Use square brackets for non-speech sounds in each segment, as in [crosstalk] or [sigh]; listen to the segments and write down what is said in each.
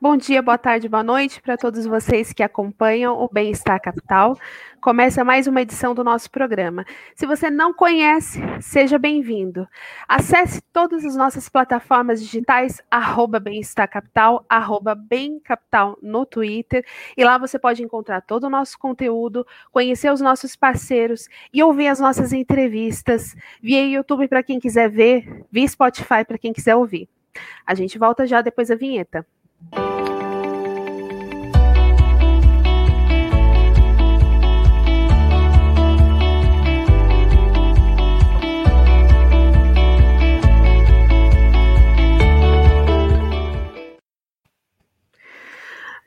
bom dia, boa tarde, boa noite para todos vocês que acompanham o Bem-Estar Capital. Começa mais uma edição do nosso programa. Se você não conhece, seja bem-vindo. Acesse todas as nossas plataformas digitais, arroba Bem-Estar Capital, arroba Bem Capital no Twitter, e lá você pode encontrar todo o nosso conteúdo, conhecer os nossos parceiros e ouvir as nossas entrevistas via YouTube para quem quiser ver, via Spotify para quem quiser ouvir. A gente volta já depois da vinheta.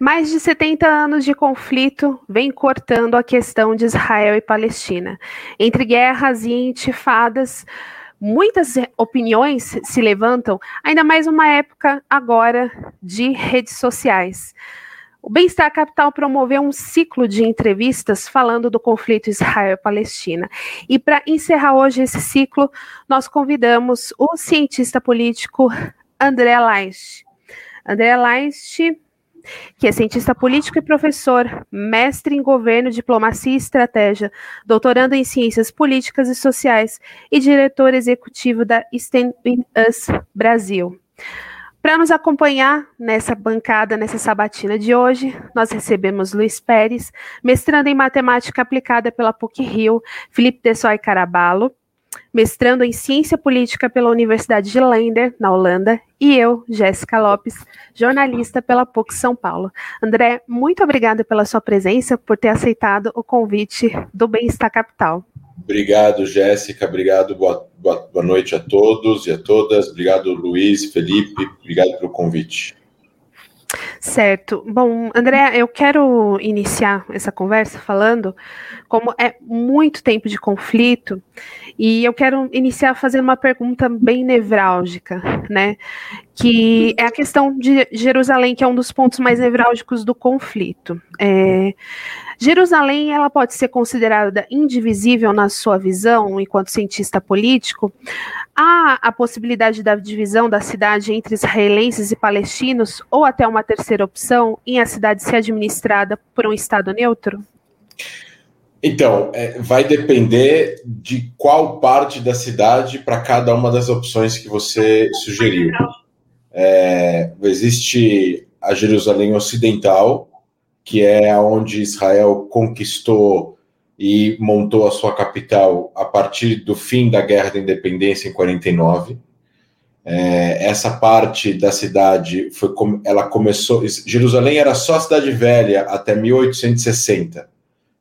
Mais de 70 anos de conflito vem cortando a questão de Israel e Palestina. Entre guerras e intifadas, muitas opiniões se levantam, ainda mais uma época agora de redes sociais. O Bem-Estar Capital promoveu um ciclo de entrevistas falando do conflito Israel-Palestina. E para encerrar hoje esse ciclo, nós convidamos o cientista político André Leist. André Leist que é cientista político e professor, mestre em governo, diplomacia e estratégia, doutorando em ciências políticas e sociais e diretor executivo da Stand Us Brasil. Para nos acompanhar nessa bancada, nessa sabatina de hoje, nós recebemos Luiz Pérez, mestrando em matemática aplicada pela PUC-Rio, Felipe Dessoy Caraballo, mestrando em Ciência Política pela Universidade de Lender, na Holanda, e eu, Jéssica Lopes, jornalista pela PUC São Paulo. André, muito obrigada pela sua presença, por ter aceitado o convite do Bem-Estar Capital. Obrigado, Jéssica. Obrigado. Boa, boa, boa noite a todos e a todas. Obrigado, Luiz, Felipe. Obrigado pelo convite. Certo. Bom, André, eu quero iniciar essa conversa falando como é muito tempo de conflito e eu quero iniciar fazendo uma pergunta bem nevrálgica, né? Que é a questão de Jerusalém, que é um dos pontos mais nevrálgicos do conflito. É, Jerusalém ela pode ser considerada indivisível na sua visão, enquanto cientista político. Há a possibilidade da divisão da cidade entre israelenses e palestinos, ou até uma terceira opção, em a cidade ser administrada por um Estado neutro? Então, é, vai depender de qual parte da cidade para cada uma das opções que você sugeriu. É, existe a Jerusalém Ocidental, que é onde Israel conquistou e montou a sua capital a partir do fim da Guerra da Independência em 49. É, essa parte da cidade foi ela começou. Jerusalém era só a cidade velha até 1860.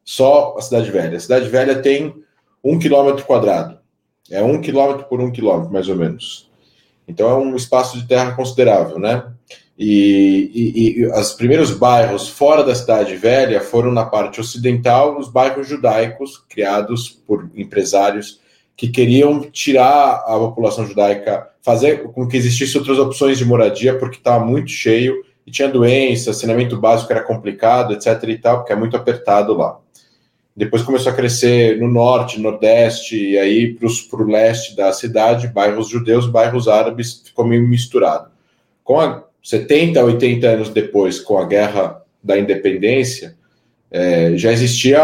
Só a cidade velha. A cidade velha tem um quilômetro quadrado. É um quilômetro por um quilômetro, mais ou menos. Então é um espaço de terra considerável, né? E, e, e, os primeiros bairros fora da cidade velha foram na parte ocidental, os bairros judaicos criados por empresários que queriam tirar a população judaica, fazer com que existissem outras opções de moradia, porque estava muito cheio e tinha doença, saneamento básico era complicado, etc. e tal, porque é muito apertado lá. Depois começou a crescer no norte, nordeste, e aí para o leste da cidade, bairros judeus, bairros árabes, ficou meio misturado. Com a 70, 80 anos depois, com a guerra da independência, é, já existia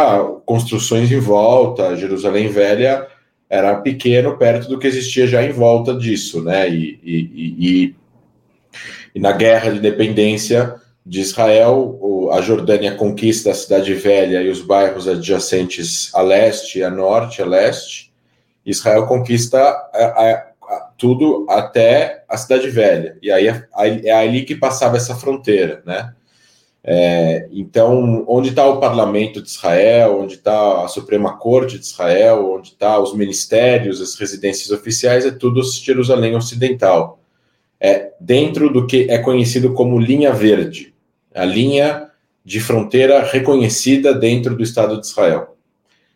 construções em volta, Jerusalém Velha era pequeno perto do que existia já em volta disso, né? E, e, e, e na guerra de independência de Israel, a Jordânia conquista a cidade velha e os bairros adjacentes a leste, a norte, a leste. Israel conquista a, a, tudo até a Cidade Velha. E aí é, é ali que passava essa fronteira, né? É, então, onde está o parlamento de Israel, onde está a Suprema Corte de Israel, onde está os ministérios, as residências oficiais, é tudo Jerusalém Ocidental. É dentro do que é conhecido como linha verde, a linha de fronteira reconhecida dentro do Estado de Israel.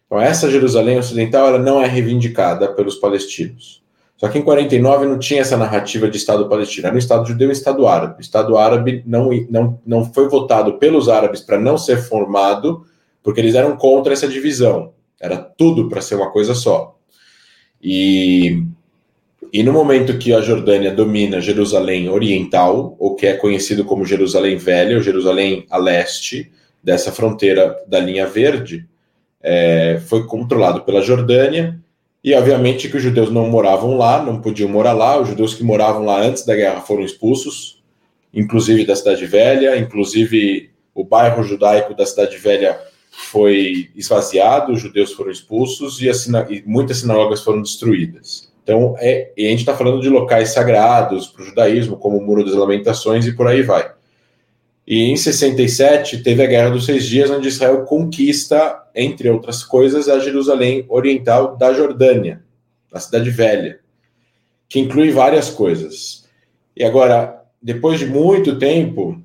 Então, essa Jerusalém Ocidental ela não é reivindicada pelos palestinos. Só que em 49 não tinha essa narrativa de Estado palestino, era um Estado judeu e um Estado árabe. O Estado árabe não, não, não foi votado pelos árabes para não ser formado, porque eles eram contra essa divisão. Era tudo para ser uma coisa só. E, e no momento que a Jordânia domina Jerusalém Oriental, ou que é conhecido como Jerusalém Velha, ou Jerusalém a leste, dessa fronteira da linha verde, é, foi controlado pela Jordânia, e obviamente que os judeus não moravam lá, não podiam morar lá, os judeus que moravam lá antes da guerra foram expulsos, inclusive da Cidade Velha, inclusive o bairro judaico da Cidade Velha foi esvaziado, os judeus foram expulsos e, e muitas sinagogas foram destruídas. Então, é, a gente está falando de locais sagrados para o judaísmo, como o Muro das Lamentações e por aí vai. E em 67 teve a Guerra dos Seis Dias, onde Israel conquista, entre outras coisas, a Jerusalém Oriental da Jordânia, a Cidade Velha, que inclui várias coisas. E agora, depois de muito tempo,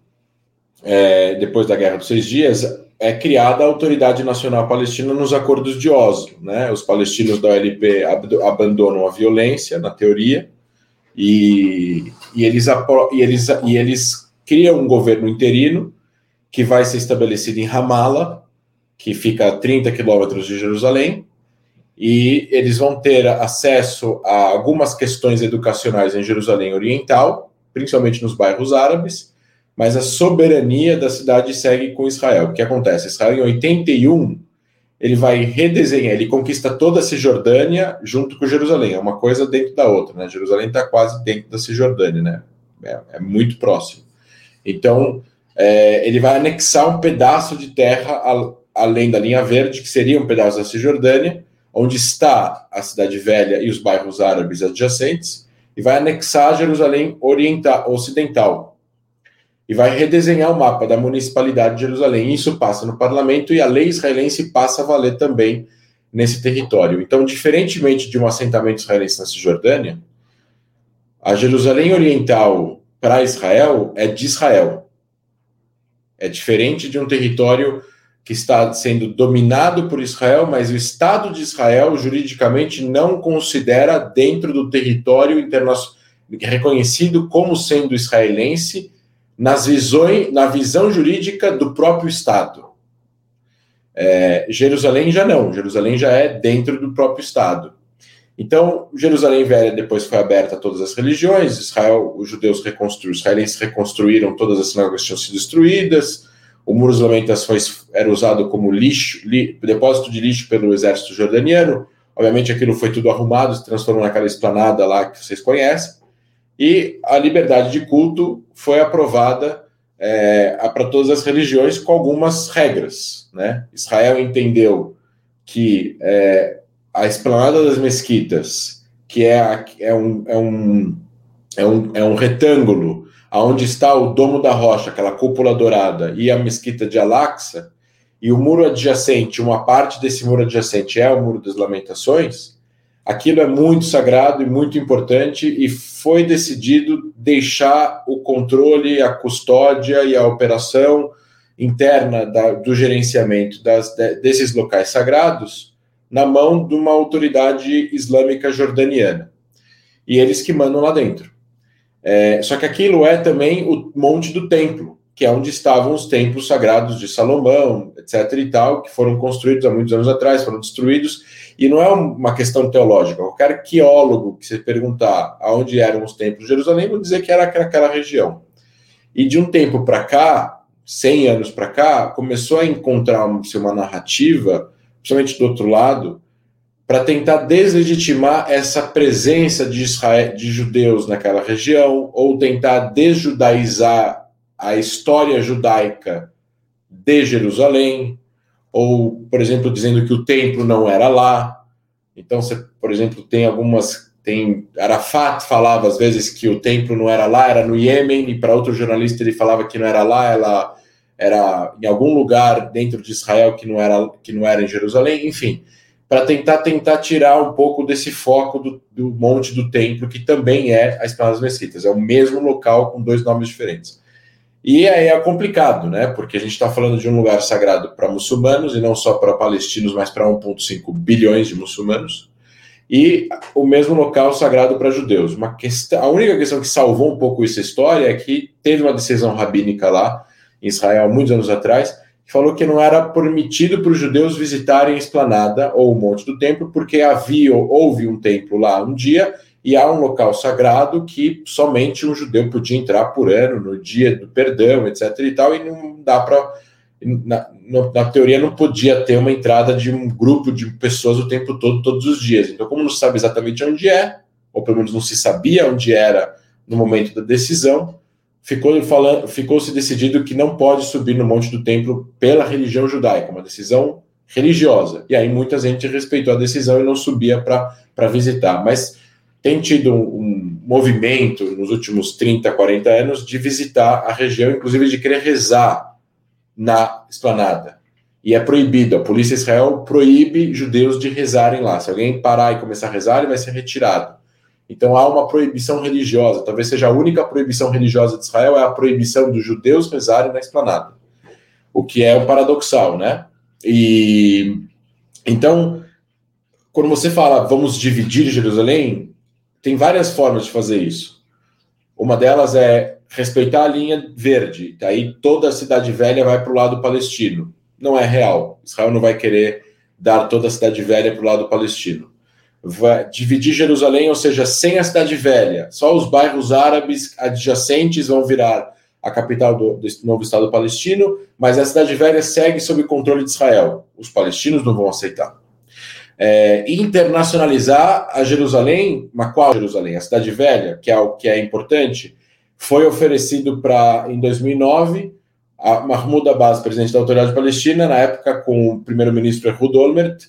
é, depois da Guerra dos Seis Dias, é criada a Autoridade Nacional Palestina nos Acordos de Oslo. Né? Os palestinos da OLP ab abandonam a violência, na teoria, e, e, eles, e, eles, e eles cria um governo interino que vai ser estabelecido em Ramallah, que fica a 30 quilômetros de Jerusalém, e eles vão ter acesso a algumas questões educacionais em Jerusalém Oriental, principalmente nos bairros árabes, mas a soberania da cidade segue com Israel. O que acontece? Israel, em 81, ele vai redesenhar, ele conquista toda a Cisjordânia junto com Jerusalém, é uma coisa dentro da outra, né? Jerusalém está quase dentro da Cisjordânia, né? É, é muito próximo. Então, é, ele vai anexar um pedaço de terra a, além da linha verde, que seria um pedaço da Cisjordânia, onde está a cidade velha e os bairros árabes adjacentes, e vai anexar Jerusalém oriental, ocidental. E vai redesenhar o mapa da municipalidade de Jerusalém. Isso passa no parlamento e a lei israelense passa a valer também nesse território. Então, diferentemente de um assentamento israelense na Cisjordânia, a Jerusalém Oriental para Israel é de Israel. É diferente de um território que está sendo dominado por Israel, mas o Estado de Israel juridicamente não considera dentro do território internacional reconhecido como sendo israelense nas visões, na visão jurídica do próprio Estado. É, Jerusalém já não, Jerusalém já é dentro do próprio Estado. Então, Jerusalém Velha depois foi aberta a todas as religiões, Israel, os judeus reconstruíram, os israelenses reconstruíram todas as sinagogas que tinham sido destruídas, o Muro das Lamentações era usado como lixo, li, depósito de lixo pelo exército jordaniano, obviamente aquilo foi tudo arrumado, se transformou naquela esplanada lá que vocês conhecem, e a liberdade de culto foi aprovada é, para todas as religiões com algumas regras. Né? Israel entendeu que é, a esplanada das mesquitas, que é, é, um, é, um, é, um, é um retângulo aonde está o domo da rocha, aquela cúpula dourada, e a mesquita de Al-Aqsa, e o muro adjacente, uma parte desse muro adjacente é o Muro das Lamentações, aquilo é muito sagrado e muito importante e foi decidido deixar o controle, a custódia e a operação interna da, do gerenciamento das, desses locais sagrados na mão de uma autoridade islâmica jordaniana. E eles que mandam lá dentro. É, só que aquilo é também o Monte do Templo, que é onde estavam os templos sagrados de Salomão, etc. e tal, que foram construídos há muitos anos atrás, foram destruídos. E não é uma questão teológica. Qualquer arqueólogo que você perguntar aonde eram os templos de Jerusalém, vai dizer que era aquela região. E de um tempo para cá, 100 anos para cá, começou a encontrar-se uma narrativa principalmente do outro lado, para tentar deslegitimar essa presença de, Israel, de judeus naquela região, ou tentar desjudaizar a história judaica de Jerusalém, ou, por exemplo, dizendo que o templo não era lá. Então, você, por exemplo, tem algumas. Tem, Arafat falava às vezes que o templo não era lá, era no Iêmen, e para outro jornalista ele falava que não era lá, ela era em algum lugar dentro de Israel que não era, que não era em Jerusalém, enfim, para tentar tentar tirar um pouco desse foco do, do monte do templo, que também é a Esplanada das Mesquitas, é o mesmo local com dois nomes diferentes. E aí é complicado, né? Porque a gente está falando de um lugar sagrado para muçulmanos e não só para palestinos, mas para 1,5 bilhões de muçulmanos. E o mesmo local sagrado para judeus. Uma questão, a única questão que salvou um pouco essa história é que teve uma decisão rabínica lá em Israel muitos anos atrás que falou que não era permitido para os judeus visitarem a esplanada ou o monte do templo porque havia houve um templo lá um dia e há um local sagrado que somente um judeu podia entrar por ano, no dia do perdão, etc. e tal, e não dá para. Na, na, teoria, não podia ter uma entrada de um grupo de pessoas o tempo todo, todos os dias. Então, como não se sabe exatamente onde é, ou pelo menos não se sabia onde era no momento da decisão, ficou falando, ficou se decidido que não pode subir no monte do templo pela religião judaica, uma decisão religiosa. E aí muita gente respeitou a decisão e não subia para visitar. Mas tem tido um, um, movimento nos últimos 30, 40 anos de visitar a região, inclusive de querer rezar na esplanada. E é proibido, a polícia Israel proíbe judeus de rezarem lá. Se alguém parar e começar a rezar, ele vai ser retirado. Então há uma proibição religiosa, talvez seja a única proibição religiosa de Israel, é a proibição dos judeus rezarem na esplanada. O que é o paradoxal, né? E então, quando você fala vamos dividir Jerusalém, tem várias formas de fazer isso. Uma delas é respeitar a linha verde. Aí toda a cidade velha vai para o lado palestino. Não é real. Israel não vai querer dar toda a cidade velha para o lado palestino. Vai dividir Jerusalém, ou seja, sem a cidade velha. Só os bairros árabes adjacentes vão virar a capital do, novo Estado palestino, mas a cidade velha segue sob controle de Israel. Os palestinos não vão aceitar é, internacionalizar a Jerusalém, mas qual Jerusalém? A Cidade Velha, que é o que é importante, foi oferecido para, em 2009, a Mahmoud Abbas, presidente da Autoridade Palestina, na época com o primeiro-ministro Ehud Olmert,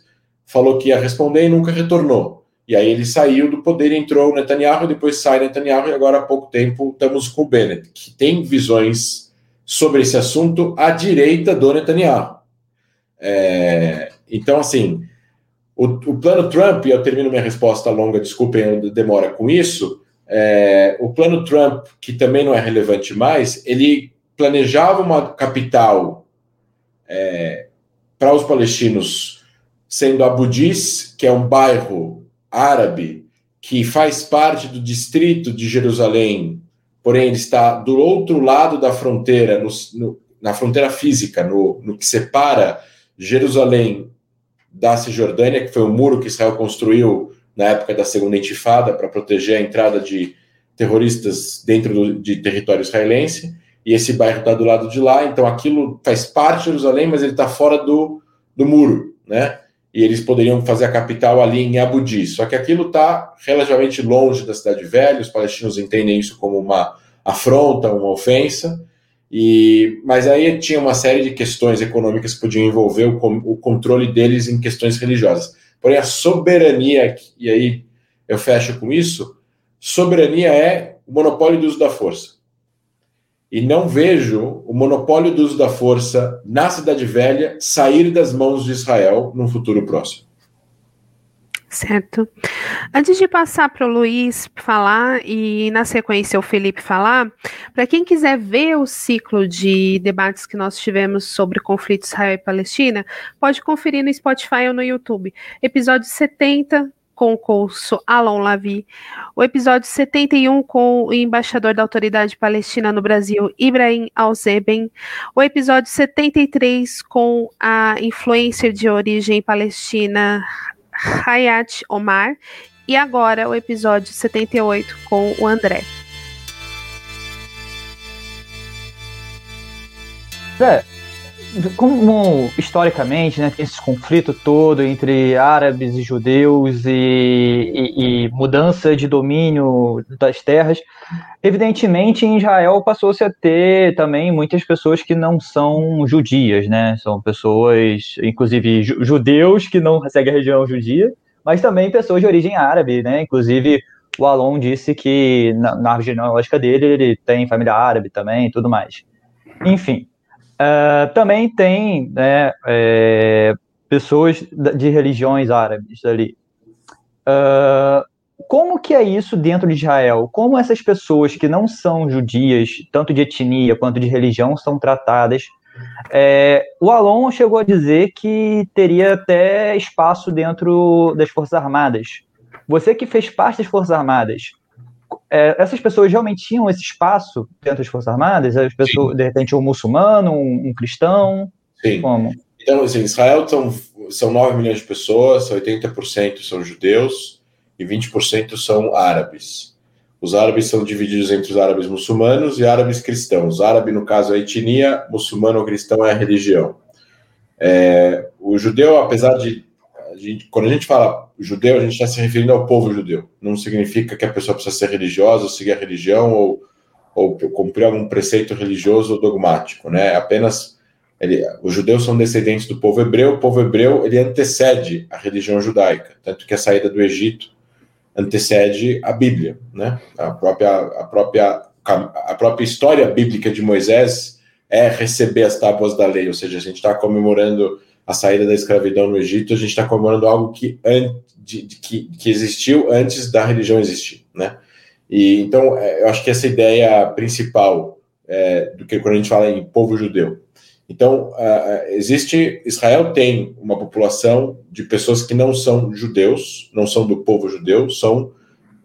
falou que ia responder e nunca retornou. E aí ele saiu do poder entrou o Netanyahu, depois sai Netanyahu, e agora há pouco tempo estamos com o Bennett, que tem visões sobre esse assunto à direita do Netanyahu. É, então, assim, o, o, plano Trump, e eu termino minha resposta longa, desculpem a demora com isso, é, o plano Trump, que também não é relevante mais, ele planejava uma capital é, para os palestinos, sendo Abu Dis, que é um bairro árabe que faz parte do distrito de Jerusalém, porém ele está do outro lado da fronteira, no, no, na fronteira física, no, no que separa Jerusalém da Cisjordânia, que foi o muro que Israel construiu na época da Segunda Intifada para proteger a entrada de terroristas dentro do, de território israelense. E esse bairro está do lado de lá, então aquilo faz parte de Jerusalém, mas ele está fora do, do muro, né? E eles poderiam fazer a capital ali em Abu Di. Só que aquilo está relativamente longe da cidade velha, os palestinos entendem isso como uma afronta, uma ofensa. E, mas aí tinha uma série de questões econômicas que podiam envolver o, o controle deles em questões religiosas. Porém, a soberania, e aí eu fecho com isso, soberania é o monopólio do uso da força. E não vejo o monopólio do uso da força na Cidade Velha sair das mãos de Israel num futuro próximo. Certo. Antes de passar para o Luiz falar e na sequência o Felipe falar, para quem quiser ver o ciclo de debates que nós tivemos sobre conflito Israel e Palestina, pode conferir no Spotify ou no YouTube. Episódio 70 com o curso Alon Lavi, o episódio 71 com o embaixador da Autoridade Palestina no Brasil, Ibrahim Alzeben, o episódio 73 com a influencer de origem palestina Hayat Omar. E agora o episódio 78 com o André. É, como historicamente né, tem esse conflito todo entre árabes e judeus e, e, e, mudança de domínio das terras, evidentemente em Israel passou-se a ter também muitas pessoas que não são judias, né? São pessoas, inclusive judeus que não seguem a região judia, mas também pessoas de origem árabe, né? Inclusive o Alon disse que na, na genealógica dele ele tem família árabe também e tudo mais. Enfim, Uh, também tem né, é, pessoas de religiões árabes ali. Uh, como que é isso dentro de Israel? Como essas pessoas que não são judias, tanto de etnia quanto de religião, são tratadas? É, o Alon chegou a dizer que teria até espaço dentro das Forças Armadas. Você que fez parte das Forças Armadas, é, essas pessoas realmente tinham esse espaço dentro das Forças Armadas? As pessoas, Sim. de repente, um muçulmano, um, um cristão? Sim. Como? Então, assim, Israel são, são 9 milhões de pessoas, 80% são judeus e 20% são árabes. Os árabes são divididos entre os árabes muçulmanos e árabes cristãos. Árabe, no caso, é a etnia, muçulmano ou cristão é a religião. É, o judeu, apesar de, de, Quando a gente fala judeu, a gente está se referindo ao povo judeu. Não significa que a pessoa precisa ser religiosa, seguir a religião ou, ou cumprir algum preceito religioso ou dogmático. Né? Apenas ele, os judeus são descendentes do povo hebreu, o povo hebreu ele antecede a religião judaica, tanto que a saída do Egito antecede a Bíblia, né? A própria, a própria, a própria história bíblica de Moisés é receber as tábuas da lei, ou seja, a gente está comemorando a saída da escravidão no Egito, a gente está comemorando algo que, de, de, que, que existiu antes da religião existir, né? E então é, eu acho que essa ideia principal é, do que quando a gente fala em povo judeu, então, uh, existe. Israel tem uma população de pessoas que não são judeus, não são do povo judeu, são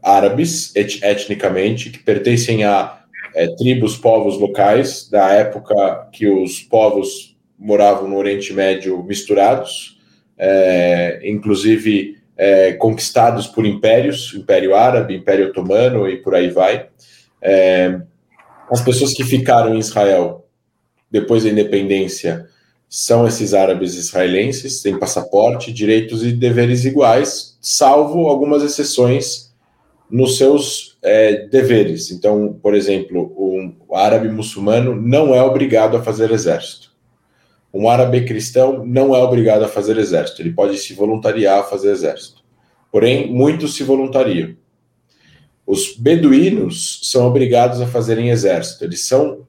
árabes et etnicamente, que pertencem a é, tribos, povos locais, da época que os povos moravam no Oriente Médio misturados, é, inclusive é, conquistados por impérios, Império Árabe, Império Otomano e por aí vai. as pessoas que ficaram em Israel depois da independência são esses árabes israelenses, têm passaporte, direitos e deveres iguais, salvo algumas exceções nos seus é, deveres. Então, por exemplo, um árabe muçulmano não é obrigado a fazer exército. Um árabe cristão não é obrigado a fazer exército. Ele pode se voluntariar a fazer exército. Porém, muitos se voluntariam. Os beduínos são obrigados a fazerem exército. Eles são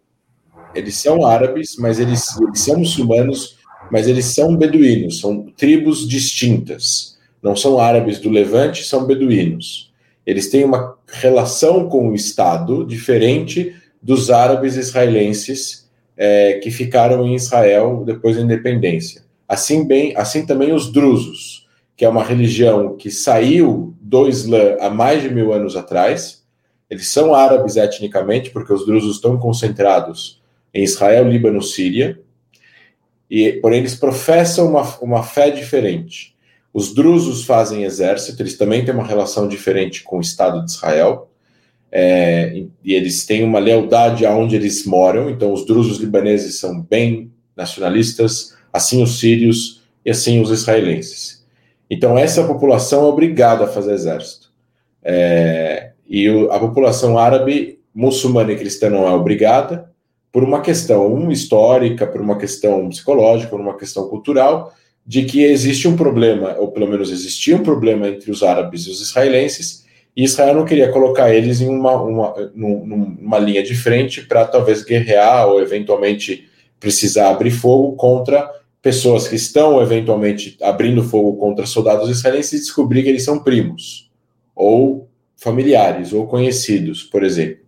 eles são árabes, mas eles, eles são muçulmanos, mas eles são beduínos, são tribos distintas. Não são árabes do Levante, são beduínos. Eles têm uma relação com o Estado diferente dos árabes israelenses é, que ficaram em Israel depois da independência. Assim, bem, assim também os drusos, que é uma religião que saiu do Islã há mais de mil anos atrás. Eles são árabes etnicamente, porque os drusos estão concentrados em Israel, Líbano, Síria, e porém eles professam uma, uma fé diferente. Os drusos fazem exército, eles também têm uma relação diferente com o Estado de Israel, é, e eles têm uma lealdade aonde eles moram, então os drusos libaneses são bem nacionalistas, assim os sírios e assim os israelenses. Então essa população é obrigada a fazer exército. É, e a população árabe, muçulmana e cristã não é obrigada, por uma questão histórica, por uma questão psicológica, por uma questão cultural, de que existe um problema, ou pelo menos existia um problema entre os árabes e os israelenses, e Israel não queria colocar eles em uma, uma, numa linha de frente para talvez guerrear ou eventualmente precisar abrir fogo contra pessoas que estão eventualmente abrindo fogo contra soldados israelenses e descobrir que eles são primos, ou familiares, ou conhecidos, por exemplo.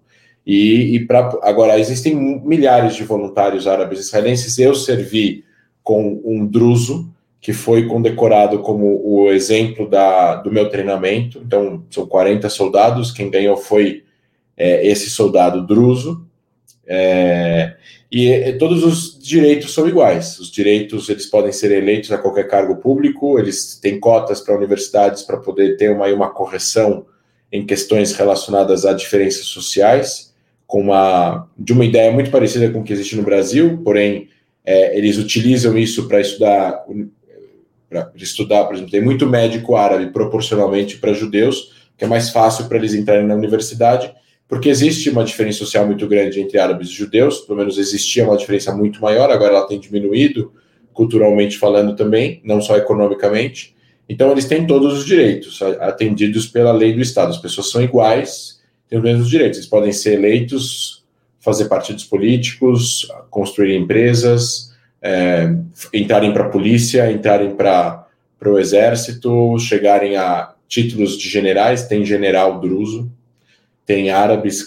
E, e para agora existem milhares de voluntários árabes israelenses. Eu servi com um druso que foi condecorado como o exemplo da, do meu treinamento. Então, são 40 soldados. Quem ganhou foi é, esse soldado druso. É, e, e, todos os direitos são iguais. Os direitos eles podem ser eleitos a qualquer cargo público. Eles têm cotas para universidades para poder ter uma, uma correção em questões relacionadas a diferenças sociais com uma de uma ideia muito parecida com o que existe no Brasil, porém é, eles utilizam isso para estudar para estudar, por exemplo, tem muito médico árabe proporcionalmente para judeus, que é mais fácil para eles entrarem na universidade, porque existe uma diferença social muito grande entre árabes e judeus, pelo menos existia uma diferença muito maior, agora ela tem diminuído, culturalmente falando também, não só economicamente. Então, eles têm todos os direitos atendidos pela lei do Estado. As pessoas são iguais, têm os mesmos direitos. Eles podem ser eleitos, fazer partidos políticos, construir empresas, é, entrarem para a polícia, entrarem para o exército, chegarem a títulos de generais, tem general druso, tem árabes,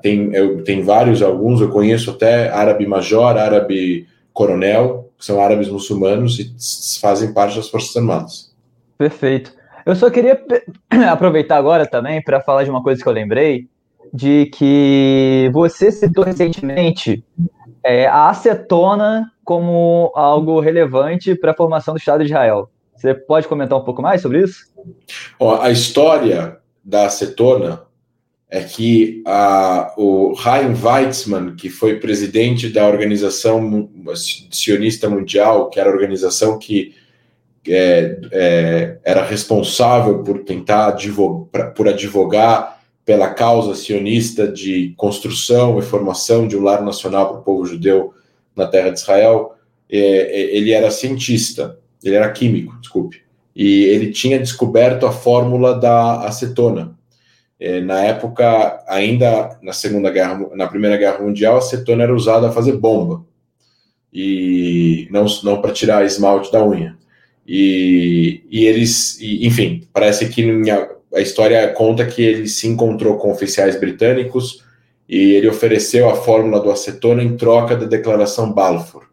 tem, eu, tem vários, alguns, eu conheço até árabe major, árabe coronel, que são árabes muçulmanos e fazem parte das Forças Armadas. Perfeito. Eu só queria [clears throat] aproveitar agora também para falar de uma coisa que eu lembrei, de que você citou recentemente é, a acetona como algo relevante para a formação do Estado de Israel. Você pode comentar um pouco mais sobre isso? Ó, a história da acetona é que a, o Chaim Weizmann, que foi presidente da Organização Sionista Mundial, que era a organização que é, é, era responsável por tentar por advogar pela causa sionista de construção e formação de um lar nacional para o povo judeu na terra de Israel, é, é, ele era cientista, ele era químico, desculpe, e ele tinha descoberto a fórmula da acetona. É, na época, ainda na Segunda Guerra, na Primeira Guerra Mundial, a acetona era usada a fazer bomba e não, não para tirar esmalte da unha. E, e eles, e, enfim, parece que a história conta que ele se encontrou com oficiais britânicos e ele ofereceu a fórmula do acetona em troca da Declaração Balfour,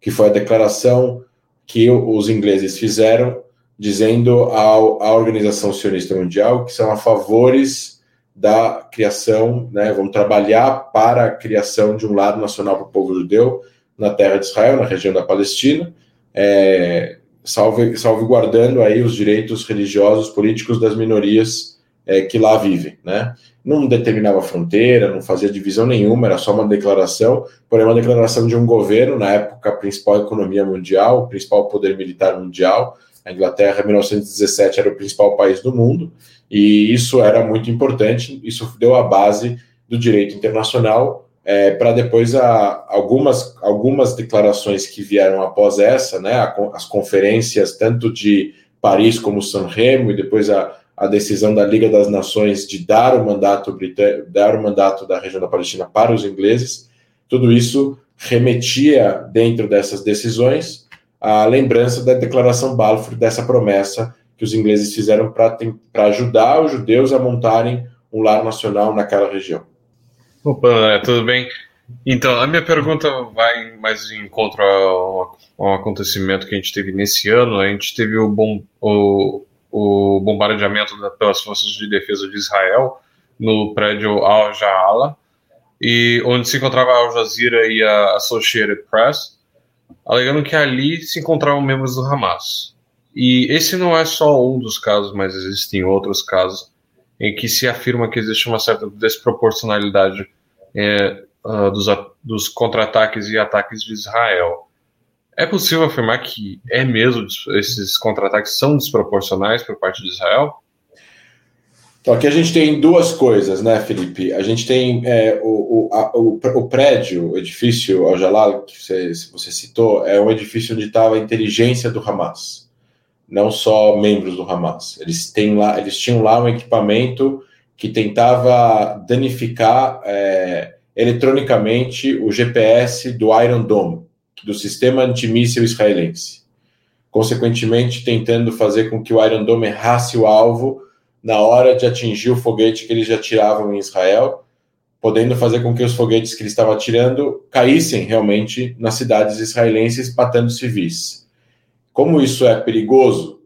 que foi a declaração que os ingleses fizeram dizendo ao, à Organização Sionista Mundial que são a favores da criação, né, vamos trabalhar para a criação de um lado nacional para o povo judeu na terra de Israel, na região da Palestina, é, salvaguardando aí os direitos religiosos, políticos das minorias é, que lá vivem, né? Não determinava fronteira, não fazia divisão nenhuma, era só uma declaração, porém uma declaração de um governo, na época a principal economia mundial, o principal poder militar mundial, a Inglaterra, em 1917, era o principal país do mundo, e isso era muito importante, isso deu a base do direito internacional, é, para depois a, algumas, algumas declarações que vieram após essa, né, a, as conferências tanto de Paris como San Remo e depois a, a decisão da Liga das Nações de dar o mandato dar o mandato da região da Palestina para os ingleses, tudo isso remetia dentro dessas decisões a lembrança da declaração Balfour dessa promessa que os ingleses fizeram para ajudar os judeus a montarem um lar nacional naquela região. Opa, André, tudo bem? Então, a minha pergunta vai mais em encontro ao, ao, acontecimento que a gente teve nesse ano. A gente teve o, bom, o, o bombardeamento da, pelas forças de defesa de Israel no prédio Al Jaala, e onde se encontrava a Al Jazeera e a Associated Press, alegando que ali se encontravam membros do Hamas. E esse não é só um dos casos, mas existem outros casos em que se afirma que existe uma certa desproporcionalidade é, uh, dos, dos contra-ataques e ataques de Israel. É possível afirmar que é mesmo esses contra-ataques são desproporcionais por parte de Israel? Então, aqui a gente tem duas coisas, né, Felipe? A gente tem é, o, o, a, o, o, prédio, o edifício Al Jalal, que você, você citou, é um edifício onde estava a inteligência do Hamas não só membros do Hamas. Eles, têm lá, eles tinham lá um equipamento que tentava danificar é, eletronicamente o GPS do Iron Dome, do sistema antimíssil israelense. Consequentemente, tentando fazer com que o Iron Dome errasse o alvo na hora de atingir o foguete que eles já tiravam em Israel, podendo fazer com que os foguetes que eles estavam atirando caíssem realmente nas cidades israelenses, matando civis. Como isso é perigoso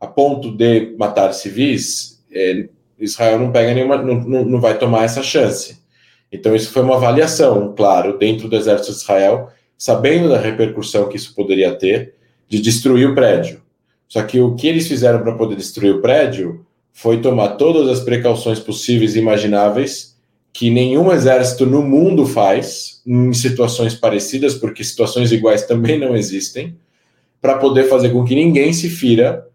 a ponto de matar civis, é, Israel não pega nenhuma, não, não vai tomar essa chance. Então isso foi uma avaliação, claro, dentro do exército de Israel, sabendo da repercussão que isso poderia ter, de destruir o prédio. Só que o que eles fizeram para poder destruir o prédio foi tomar todas as precauções possíveis e imagináveis que nenhum exército no mundo faz em situações parecidas, porque situações iguais [laughs] também não existem para poder fazer com que ninguém se fira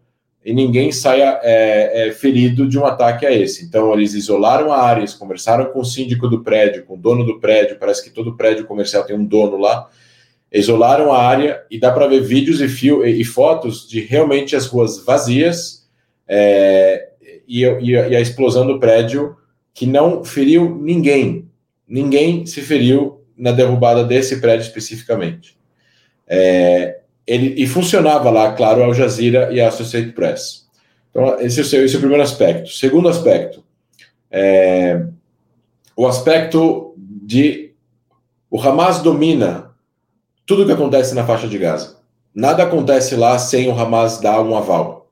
e ninguém saia é, é, ferido de um ataque a esse. Então, eles isolaram a área, eles conversaram com o síndico do prédio, com o dono do prédio, parece que todo prédio comercial tem um dono lá, isolaram a área e dá para ver vídeos e, fio, e, e, fotos de realmente as ruas vazias é, e, e, a explosão do prédio que não feriu ninguém. Ninguém se feriu na derrubada desse prédio especificamente. É, ele, e funcionava lá, claro, Al Jazeera e a Associated Press. Então, esse é o, esse é o primeiro aspecto. Segundo aspecto, é, o aspecto de o Hamas domina tudo que acontece na faixa de Gaza. Nada acontece lá sem o Hamas dar um aval.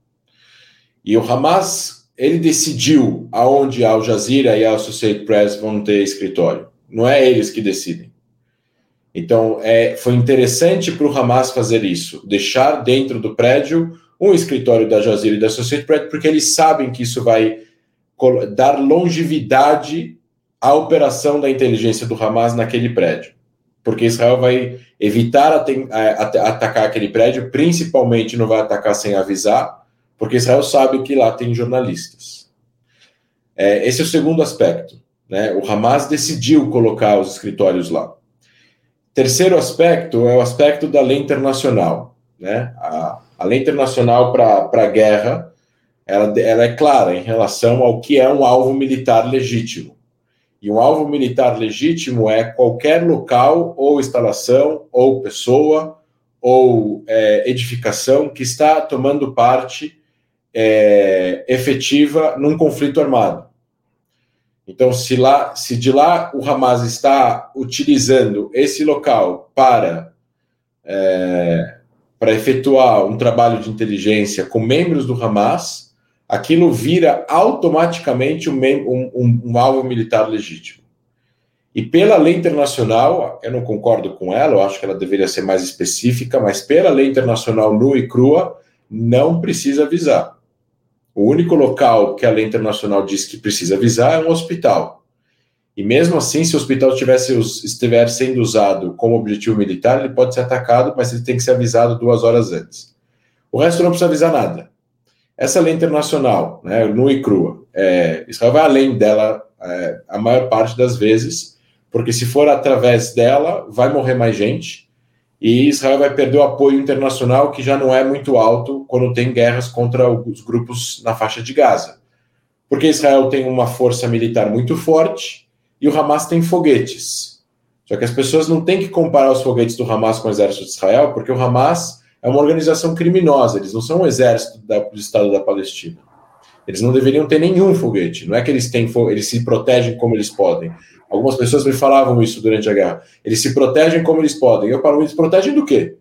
E o Hamas, ele decidiu aonde a Al Jazeera e a Associated Press vão ter escritório. Não é eles que decidem. Então, é, foi interessante para o Hamas fazer isso, deixar dentro do prédio um escritório da Jazeera e da Associated Press, porque eles sabem que isso vai dar longevidade à operação da inteligência do Hamas naquele prédio. Porque Israel vai evitar atacar aquele prédio, principalmente não vai atacar sem avisar, porque Israel sabe que lá tem jornalistas. É, esse é o segundo aspecto. Né? O Hamas decidiu colocar os escritórios lá. Terceiro aspecto é o aspecto da lei internacional. Né? A, a lei internacional para a guerra ela, ela é clara em relação ao que é um alvo militar legítimo. E um alvo militar legítimo é qualquer local ou instalação ou pessoa ou é, edificação que está tomando parte é, efetiva num conflito armado. Então, se, lá, se de lá o Hamas está utilizando esse local para, é, para efetuar um trabalho de inteligência com membros do Hamas, aquilo vira automaticamente um, um, um, alvo militar legítimo. E pela lei internacional, eu não concordo com ela, eu acho que ela deveria ser mais específica, mas pela lei internacional nua e crua, não precisa avisar. O único local que a lei internacional diz que precisa avisar é um hospital. E mesmo assim, se o hospital tivesse, estiver sendo usado como objetivo militar, ele pode ser atacado, mas ele tem que ser avisado duas horas antes. O resto não precisa avisar nada. Essa lei internacional, né, nua e crua, é, Israel vai além dela é, a maior parte das vezes, porque se for através dela, vai morrer mais gente, e Israel vai perder o apoio internacional, que já não é muito alto quando tem guerras contra os grupos na faixa de Gaza. Porque Israel tem uma força militar muito forte e o Hamas tem foguetes. Só que as pessoas não têm que comparar os foguetes do Hamas com o exército de Israel, porque o Hamas é uma organização criminosa, eles não são um exército da, do Estado da Palestina. Eles não deveriam ter nenhum foguete. Não é que eles têm eles se protegem como eles podem. Algumas pessoas me falavam isso durante a guerra. Eles se protegem como eles podem. Eu falo, eles protegem do quê?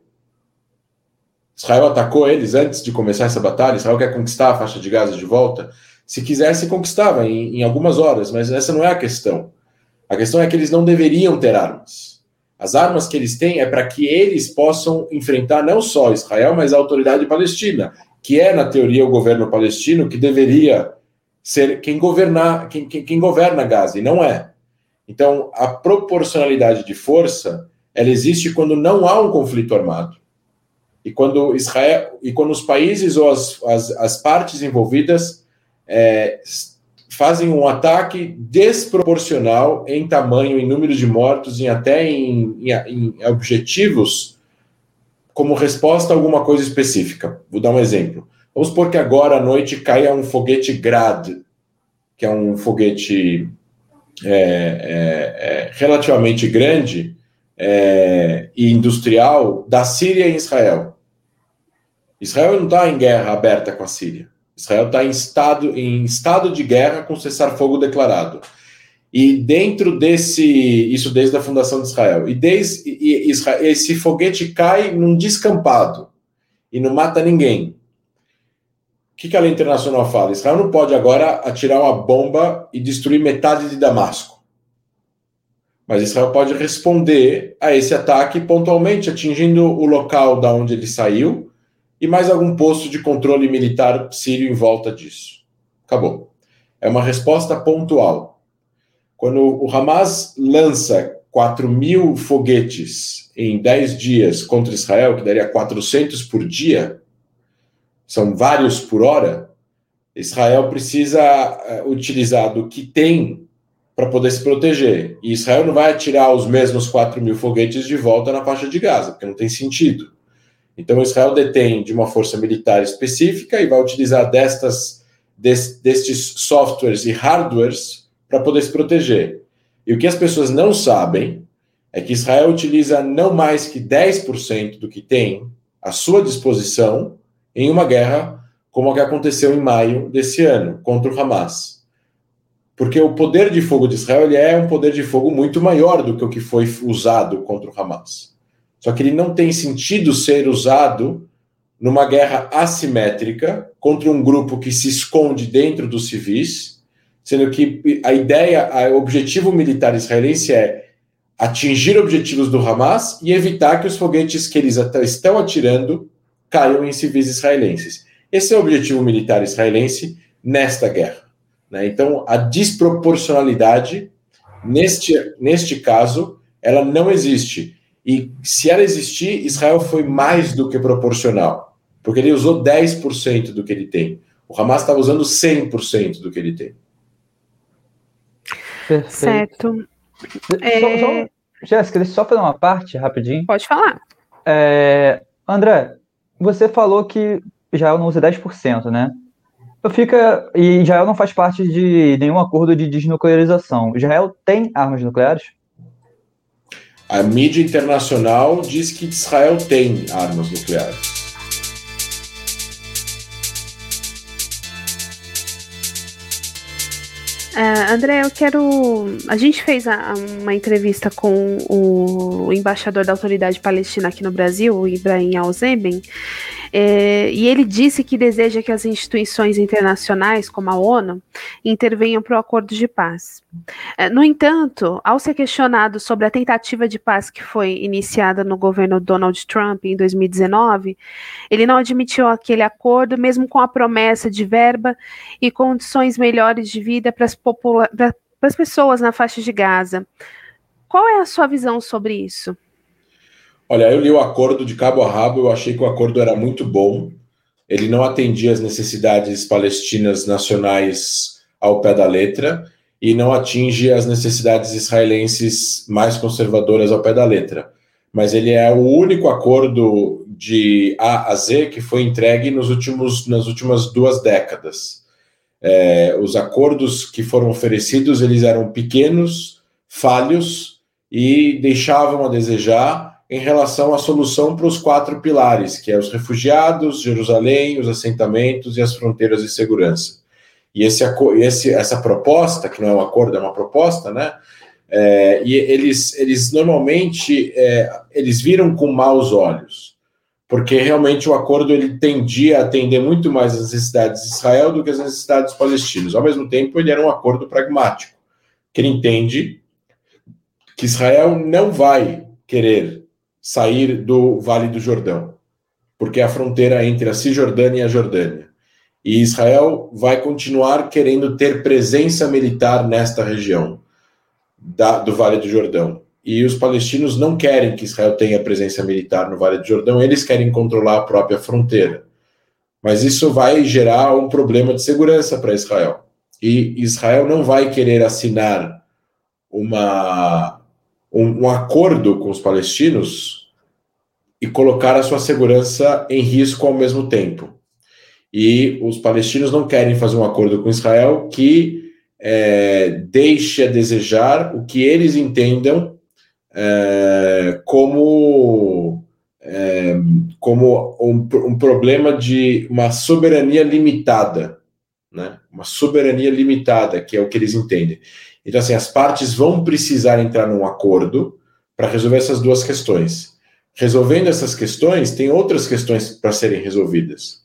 Israel atacou eles antes de começar essa batalha. Israel quer conquistar a faixa de Gaza de volta. Se quisesse, conquistava em, em algumas horas, mas essa não é a questão. A questão é que eles não deveriam ter armas. As armas que eles têm é para que eles possam enfrentar não só Israel, mas a autoridade palestina, que é, na teoria, o governo palestino que deveria ser quem governar, quem, quem, quem governa Gaza, e não é. Então, a proporcionalidade de força, ela existe quando não há um conflito armado. E quando Israel e quando os países ou as, as, as partes envolvidas é, fazem um ataque desproporcional em tamanho, em número de mortos, e até em, em, em, objetivos, como resposta a alguma coisa específica. Vou dar um exemplo. Vamos supor que agora à noite caia um foguete Grad, que é um foguete é, é, é, relativamente grande é, e industrial da Síria e Israel. Israel não está em guerra aberta com a Síria. Israel está em estado, em estado de guerra com cessar-fogo declarado. E dentro desse, isso desde a fundação de Israel, e desde e esse foguete cai num descampado e não mata ninguém. O que, que a lei internacional fala? Israel não pode agora atirar uma bomba e destruir metade de Damasco. Mas Israel pode responder a esse ataque pontualmente, atingindo o local da onde ele saiu e mais algum posto de controle militar sírio em volta disso. Acabou. É uma resposta pontual. Quando o Hamas lança 4 mil foguetes em 10 dias contra Israel, que daria 400 por dia, são vários por hora, Israel precisa eh, utilizar do que tem para poder se proteger. E Israel não vai atirar os mesmos 4 mil foguetes de volta na faixa de Gaza, porque não tem sentido. Então, Israel detém de uma força militar específica e vai utilizar destas, des, destes softwares e hardwares para poder se proteger. E o que as pessoas não sabem é que Israel utiliza não mais que 10% do que tem à sua disposição em uma guerra como o que aconteceu em maio desse ano contra o Hamas. Porque o poder de fogo de Israel é um poder de fogo muito maior do que o que foi usado contra o Hamas. Só que ele não tem sentido ser usado numa guerra assimétrica contra um grupo que se esconde dentro dos civis, sendo que a ideia, o objetivo militar israelense é atingir objetivos do Hamas e evitar que os foguetes que eles estão atirando caiam em civis israelenses. Esse é o objetivo militar israelense nesta guerra. Né? Então, a desproporcionalidade, neste, neste caso, ela não existe. E se ela existir, Israel foi mais do que proporcional, porque ele usou 10% do que ele tem. O Hamas estava usando 100% do que ele tem. Perfeito. Certo. É... Jéssica, deixa eu só fazer uma parte rapidinho. Pode falar. É, André, você falou que Israel não usa 10%, né? Fica, e Israel não faz parte de nenhum acordo de desnuclearização. Israel tem armas nucleares? A mídia internacional diz que Israel tem armas nucleares. Uh, André, eu quero. A gente fez a, uma entrevista com o embaixador da autoridade palestina aqui no Brasil, o Ibrahim Alzeben, é, e ele disse que deseja que as instituições internacionais, como a ONU, intervenham para o acordo de paz. É, no entanto, ao ser questionado sobre a tentativa de paz que foi iniciada no governo Donald Trump em 2019, ele não admitiu aquele acordo, mesmo com a promessa de verba e condições melhores de vida para as pessoas na faixa de Gaza. Qual é a sua visão sobre isso? Olha, eu li o acordo de cabo a rabo, eu achei que o acordo era muito bom. Ele não atendia as necessidades palestinas nacionais ao pé da letra e não atinge as necessidades israelenses mais conservadoras ao pé da letra. Mas ele é o único acordo de A a Z que foi entregue nos últimos, nas últimas duas décadas. É, os acordos que foram oferecidos eles eram pequenos, falhos e deixavam a desejar em relação à solução para os quatro pilares, que é os refugiados, Jerusalém, os assentamentos e as fronteiras de segurança. E esse, esse, essa proposta, que não é um acordo, é uma proposta, né? É, e eles, eles normalmente é, eles viram com maus olhos, porque realmente o acordo ele tendia a atender muito mais as necessidades de Israel do que as necessidades palestinas. Ao mesmo tempo, ele era um acordo pragmático, que ele entende que Israel não vai querer sair do Vale do Jordão, porque é a fronteira entre a Cisjordânia e a Jordânia. E Israel vai continuar querendo ter presença militar nesta região da, do Vale do Jordão. E os palestinos não querem que Israel tenha presença militar no Vale do Jordão, eles querem controlar a própria fronteira. Mas isso vai gerar um problema de segurança para Israel. E Israel não vai querer assinar uma, um, um acordo com os palestinos e colocar a sua segurança em risco ao mesmo tempo. E os palestinos não querem fazer um acordo com Israel que é, deixe a desejar o que eles entendam é, como, é, como um, um, problema de uma soberania limitada, né? uma soberania limitada, que é o que eles entendem. Então, assim, as partes vão precisar entrar num acordo para resolver essas duas questões. Resolvendo essas questões, tem outras questões para serem resolvidas.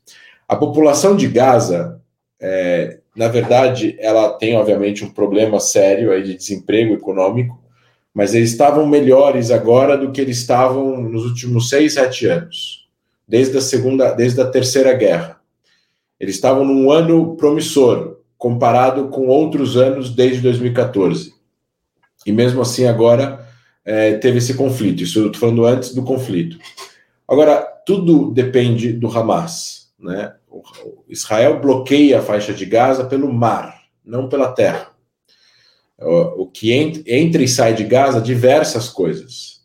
A população de Gaza, é, na verdade, ela tem, obviamente, um problema sério aí de desemprego econômico, mas eles estavam melhores agora do que eles estavam nos últimos seis, sete anos, desde a segunda, desde a terceira guerra. Eles estavam num ano promissor, comparado com outros anos desde 2014. E mesmo assim, agora é, teve esse conflito. Isso eu estou falando antes do conflito. Agora, tudo depende do Hamas. Né? Israel bloqueia a faixa de Gaza pelo mar, não pela terra. O, o que ent, entra e sai de Gaza, diversas coisas.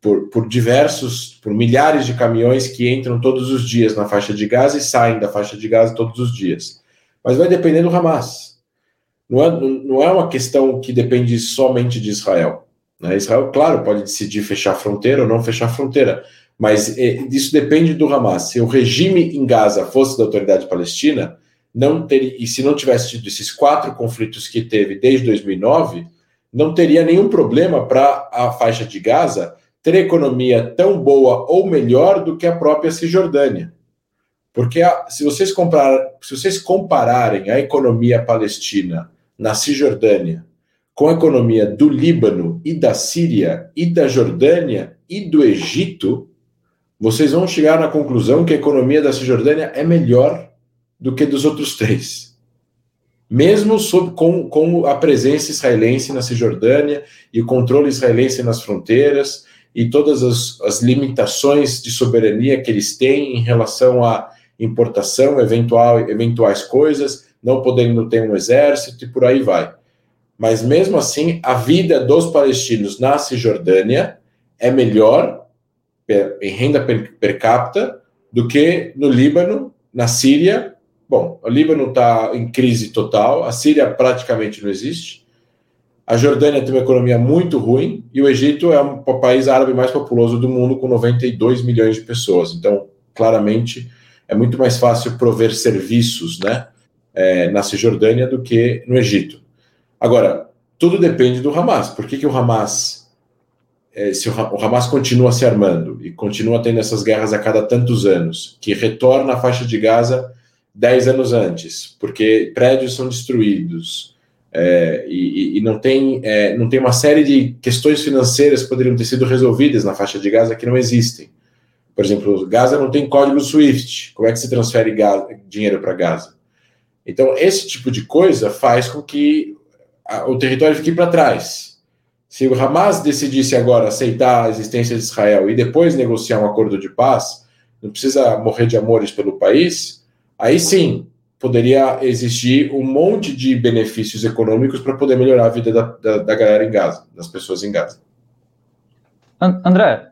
Por, por diversos, por milhares de caminhões que entram todos os dias na faixa de Gaza e saem da faixa de Gaza todos os dias mas vai depender do Hamas. Não é, não é uma questão que depende somente de Israel. Né? Israel, claro, pode decidir fechar a fronteira ou não fechar a fronteira, Mas é, isso depende do Hamas. Se o regime em Gaza fosse da autoridade palestina, não teria, e se não tivesse tido esses quatro conflitos que teve desde 2009, não teria nenhum problema para a faixa de Gaza ter economia tão boa ou melhor do que a própria Cisjordânia. Porque a, se, vocês comparar, se vocês compararem a economia palestina na Cisjordânia com a economia do Líbano e da Síria e da Jordânia e do Egito, vocês vão chegar na conclusão que a economia da Cisjordânia é melhor do que dos outros três. Mesmo sob, com, com a presença israelense na Cisjordânia e o controle israelense nas fronteiras e todas as, as limitações de soberania que eles têm em relação à importação, eventual, eventuais coisas, não podendo ter um exército e por aí vai. Mas mesmo assim, a vida dos palestinos na Cisjordânia é melhor em renda per, capita do que no Líbano, na Síria. Bom, o Líbano está em crise total, a Síria praticamente não existe. A Jordânia tem uma economia muito ruim e o Egito é o país árabe mais populoso do mundo, com 92 milhões de pessoas. Então, claramente, é muito mais fácil prover serviços né, é, na Cisjordânia do que no Egito. Agora, tudo depende do Hamas. Por que, que o Hamas, é, se o, o Hamas continua se armando e continua tendo essas guerras a cada tantos anos, que retorna à faixa de Gaza 10 anos antes, porque prédios são destruídos, é, e, e, não, tem, é, não tem uma série de questões financeiras que poderiam ter sido resolvidas na faixa de Gaza que não existem. Por exemplo, Gaza não tem código SWIFT. Como é que se transfere dinheiro para Gaza? Então, esse tipo de coisa faz com que o território fique para trás. Se o Hamas decidisse agora aceitar a existência de Israel e depois negociar um acordo de paz, não precisa morrer de amores pelo país, aí sim poderia existir um monte de benefícios econômicos para poder melhorar a vida da, da, da, galera em Gaza, das pessoas em Gaza. André,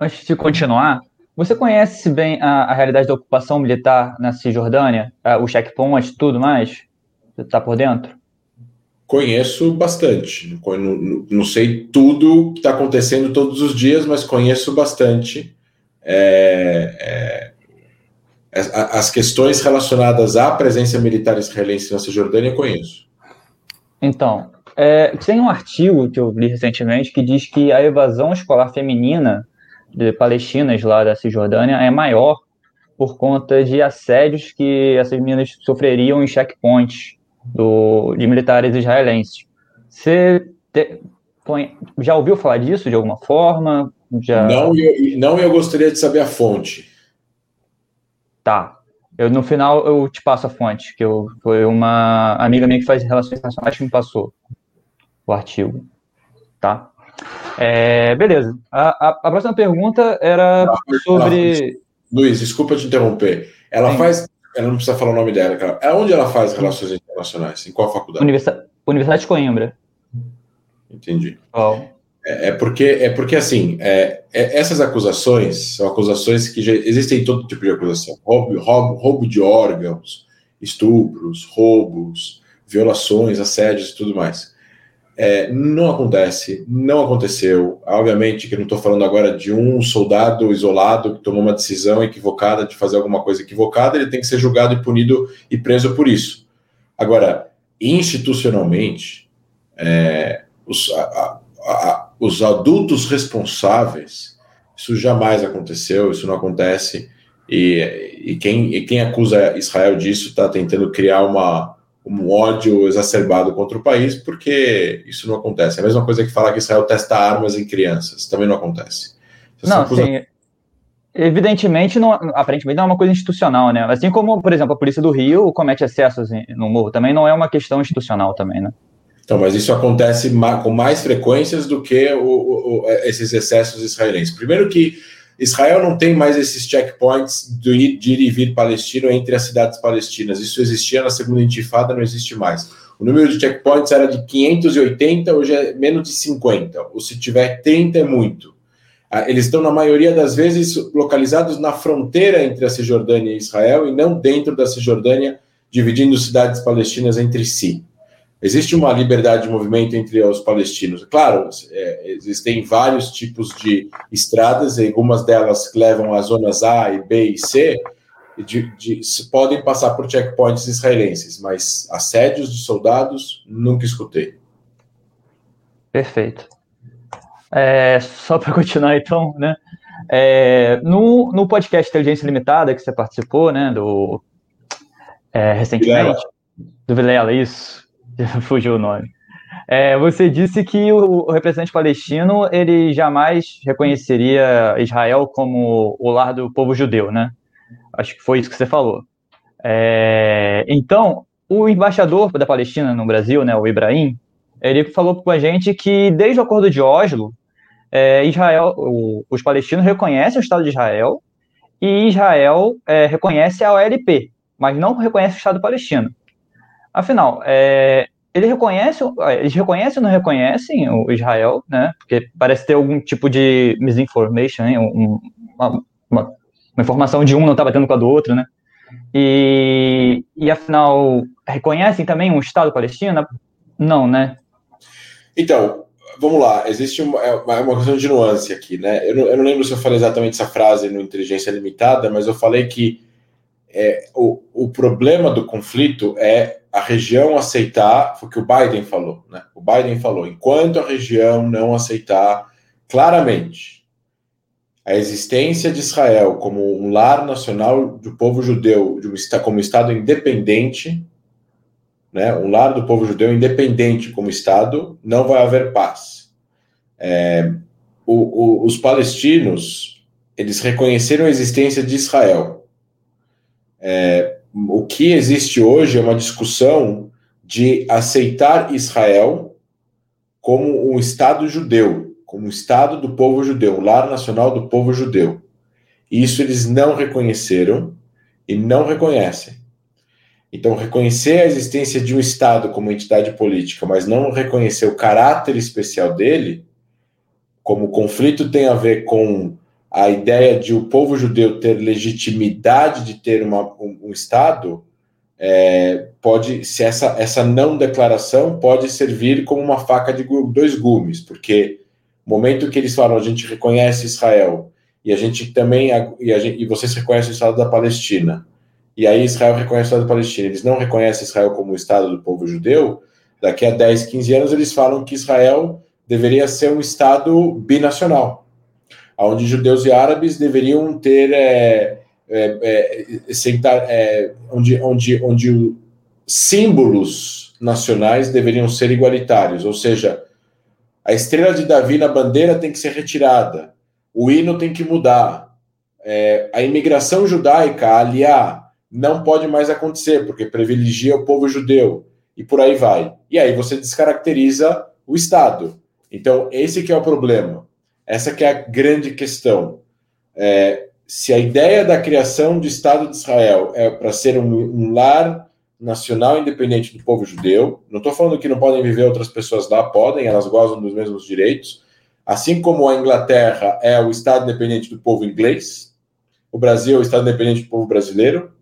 antes de continuar, você conhece bem a, a realidade da ocupação militar na Cisjordânia, o checkpoint, tudo mais? Você está por dentro? Conheço bastante. Não, não sei tudo que está acontecendo todos os dias, mas conheço bastante. É, é, as questões relacionadas à presença militar israelense na Cisjordânia conheço. Então, é, tem um artigo que eu li recentemente que diz que a evasão escolar feminina de palestinas lá da Cisjordânia é maior por conta de assédios que essas meninas sofreriam em checkpoints do, de militares israelenses. Você te, já ouviu falar disso de alguma forma? Já... Não, eu, não, eu gostaria de saber a fonte. Tá. Eu, no final eu te passo a fonte, que eu, foi uma amiga minha que faz relações internacionais que me passou o artigo. Tá? É, beleza. A, a, a, próxima pergunta era sobre. Luiz, desculpa te interromper. Ela Sim. faz. Ela não precisa falar o nome dela, cara. É onde ela faz relações internacionais? Em qual faculdade? Universidade, Universidade de Coimbra. Entendi. Oh. É, é, porque, é porque assim, é, é, essas acusações são acusações que já existem todo tipo de acusação: roubo, roubo, roubo de órgãos, estupros, roubos, violações, assédios e tudo mais. É, não acontece, não aconteceu. Obviamente que não estou falando agora de um soldado isolado que tomou uma decisão equivocada de fazer alguma coisa equivocada, ele tem que ser julgado e punido e preso por isso. Agora, institucionalmente, é, os, a, a, a, os adultos responsáveis, isso jamais aconteceu, isso não acontece, e, e, quem, e quem acusa Israel disso está tentando criar uma, um ódio exacerbado contra o país, porque isso não acontece. É a mesma coisa que falar que Israel testa armas em crianças, também não acontece. não, acusa... sim. Evidentemente, não, aparentemente não é uma coisa institucional, né? Assim como, por exemplo, a polícia do Rio comete excessos no morro, também não é uma questão institucional também, né? Então, mas isso acontece com mais frequências do que o, o, esses excessos israelenses. Primeiro que Israel não tem mais esses checkpoints de ir, de ir e vir palestino entre as cidades palestinas. Isso existia na segunda intifada, não existe mais. O número de checkpoints era de 580, hoje é menos de 50. Ou se tiver 30 é muito. Ah, eles estão, na maioria das vezes, localizados na fronteira entre a Cisjordânia e Israel e não dentro da Cisjordânia, dividindo cidades palestinas entre si. Existe uma liberdade de movimento entre os palestinos. Claro, é, existem vários tipos de estradas, e algumas delas levam às zonas A, e B e C, de, de, podem passar por checkpoints israelenses, mas assédios de soldados nunca escutei. Perfeito. É, só para continuar então, né? É, no, no podcast Inteligência Limitada que você participou, né? Do é, recentemente, Vilela. do Vilela, isso, [laughs] fugiu o nome. É, você disse que o, representante palestino ele jamais reconheceria Israel como o lar do povo judeu, né? Acho que foi isso que você falou. É, então, o embaixador da Palestina no Brasil, né, o Ibrahim, ele falou com a gente que desde o Acordo de Oslo, é, Israel, o, os palestinos reconhecem o Estado de Israel e Israel é, reconhece a OLP, mas não reconhece o Estado palestino. Afinal, é, ele reconhece, é, eles reconhecem ou não reconhecem o Israel, né? Porque parece ter algum tipo de misinformation, um, uma, uma, informação de um não está batendo com a do outro, né? E, e afinal, reconhecem também um Estado palestino? Não, né? Então, vamos lá, existe uma, é uma questão de nuance aqui, né? Eu não, eu não, lembro se eu falei exatamente essa frase no Inteligência Limitada, mas eu falei que é, o, o problema do conflito é a região aceitar, foi o que o Biden falou, né? O Biden falou, enquanto a região não aceitar claramente a existência de Israel como um lar nacional do povo judeu, de um, como Estado independente, né, um lar do povo judeu independente como Estado, não vai haver paz. É, o, o, os palestinos, eles reconheceram a existência de Israel. É, o que existe hoje é uma discussão de aceitar Israel como um Estado judeu, como um Estado do povo judeu, um lar nacional do povo judeu. Isso eles não reconheceram e não reconhecem. Então, reconhecer a existência de um Estado como entidade política, mas não reconhecer o caráter especial dele, como o conflito tem a ver com a ideia de o povo judeu ter legitimidade de ter uma, um, um Estado, é, pode, se essa, essa não declaração pode servir como uma faca de dois gumes, porque no momento que eles falam a gente reconhece Israel e a gente também e, a gente, e vocês reconhecem o Estado da Palestina e aí Israel reconhece o Estado da Palestina, eles não reconhecem Israel como o Estado do povo judeu, daqui a 10, 15 anos eles falam que Israel deveria ser um Estado binacional, onde judeus e árabes deveriam ter, é, é, é, sentar, é, onde, onde, onde símbolos nacionais deveriam ser igualitários, ou seja, a estrela de Davi na bandeira tem que ser retirada, o hino tem que mudar, é, a imigração judaica, aliar não pode mais acontecer, porque privilegia o povo judeu, e por aí vai. E aí você descaracteriza o Estado. Então, esse que é o problema. Essa que é a grande questão. É, se a ideia da criação do Estado de Israel é para ser um, um, lar nacional independente do povo judeu, não estou falando que não podem viver outras pessoas lá, podem, elas gozam dos mesmos direitos, assim como a Inglaterra é o Estado independente do povo inglês, o Brasil é o Estado independente do povo brasileiro,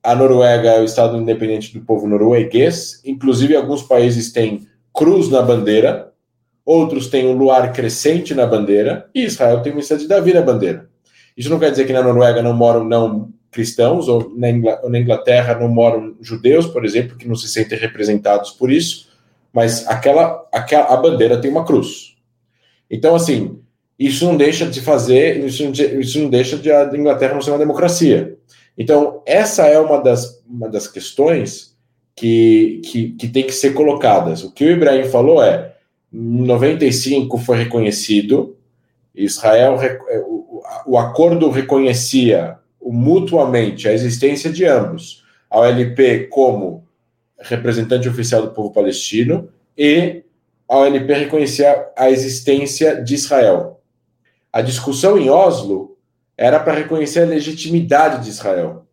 a Noruega é o Estado independente do povo norueguês. Inclusive, alguns países têm cruz na bandeira, outros têm um luar crescente na bandeira, e Israel tem uma cidade de Davi na bandeira. Isso não quer dizer que na Noruega não moram não cristãos, ou na Inglaterra não moram judeus, por exemplo, que não se sentem representados por isso, mas aquela, aquela a bandeira tem uma cruz. Então, assim, isso não deixa de fazer, isso não, isso não deixa de a Inglaterra não ser uma democracia. Então, essa é uma das, uma das questões que, que, que tem que ser colocadas. O que o Ibrahim falou é: 95 foi reconhecido, Israel, o, o acordo reconhecia mutuamente a existência de ambos, a OLP como representante oficial do povo palestino e a OLP reconhecia a existência de Israel. A discussão em Oslo era para reconhecer a legitimidade de Israel.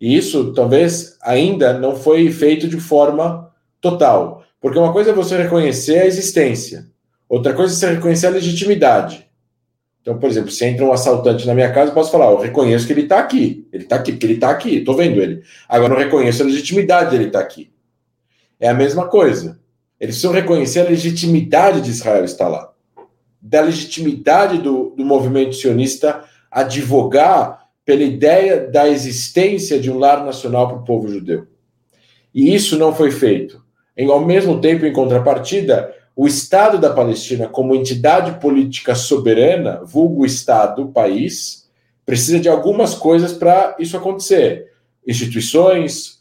E isso talvez ainda não foi feito de forma total. Porque uma coisa é você reconhecer a existência, outra coisa é você reconhecer a legitimidade. Então, por exemplo, se entra um assaltante na minha casa, eu posso falar, eu reconheço que ele está aqui. Ele está aqui, porque ele está aqui, estou vendo ele. Agora, eu não reconheço a legitimidade dele estar tá aqui. é a mesma coisa. Eles precisam reconhecer a legitimidade de Israel estar lá, da legitimidade do, do movimento sionista advogar pela ideia da existência de um lar nacional para o povo judeu. E isso não foi feito. Em, ao mesmo tempo, em contrapartida, o Estado da Palestina, como entidade política soberana, vulgo Estado, país, precisa de algumas coisas para isso acontecer: instituições,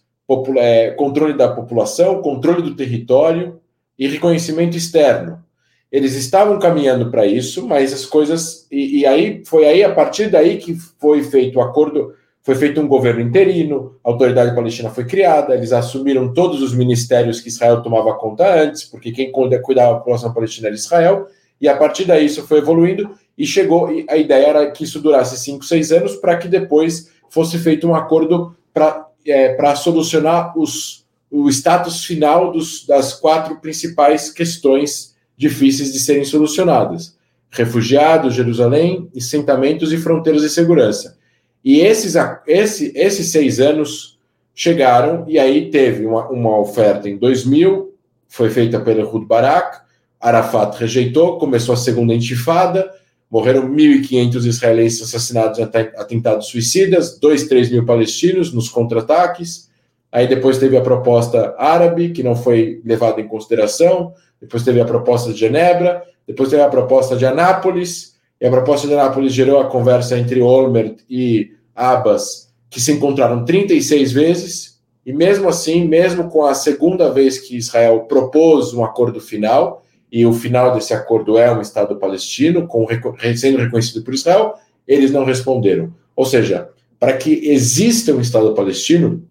é, controle da população, controle do território e reconhecimento externo. Eles estavam caminhando para isso, mas as coisas e, e, aí foi aí a partir daí que foi feito o acordo, foi feito um governo interino, a autoridade palestina foi criada, eles assumiram todos os ministérios que Israel tomava conta antes, porque quem cuidava da população palestina era Israel, e a partir daí isso foi evoluindo e chegou. E a ideia era que isso durasse cinco, seis anos para que depois fosse feito um acordo para é, solucionar os, o status final dos, das quatro principais questões difíceis de serem solucionadas: refugiados, Jerusalém, assentamentos e fronteiras de segurança. E esses, esse, esses seis anos chegaram, e aí teve uma, uma oferta em 2000, foi feita pelo Ehud Barak, Arafat rejeitou, começou a segunda intifada, morreram 1.500 israelenses assassinados em atentados suicidas, 2, 3 mil palestinos nos contra-ataques. Aí depois teve a proposta árabe, que não foi levada em consideração. Depois teve a proposta de Genebra. Depois teve a proposta de Anápolis. E a proposta de Anápolis gerou a conversa entre Olmert e Abbas, que se encontraram 36 vezes. E mesmo assim, mesmo com a segunda vez que Israel propôs um acordo final, e o final desse acordo é um Estado palestino, com, sendo reconhecido por Israel, eles não responderam. Ou seja, para que exista um Estado palestino,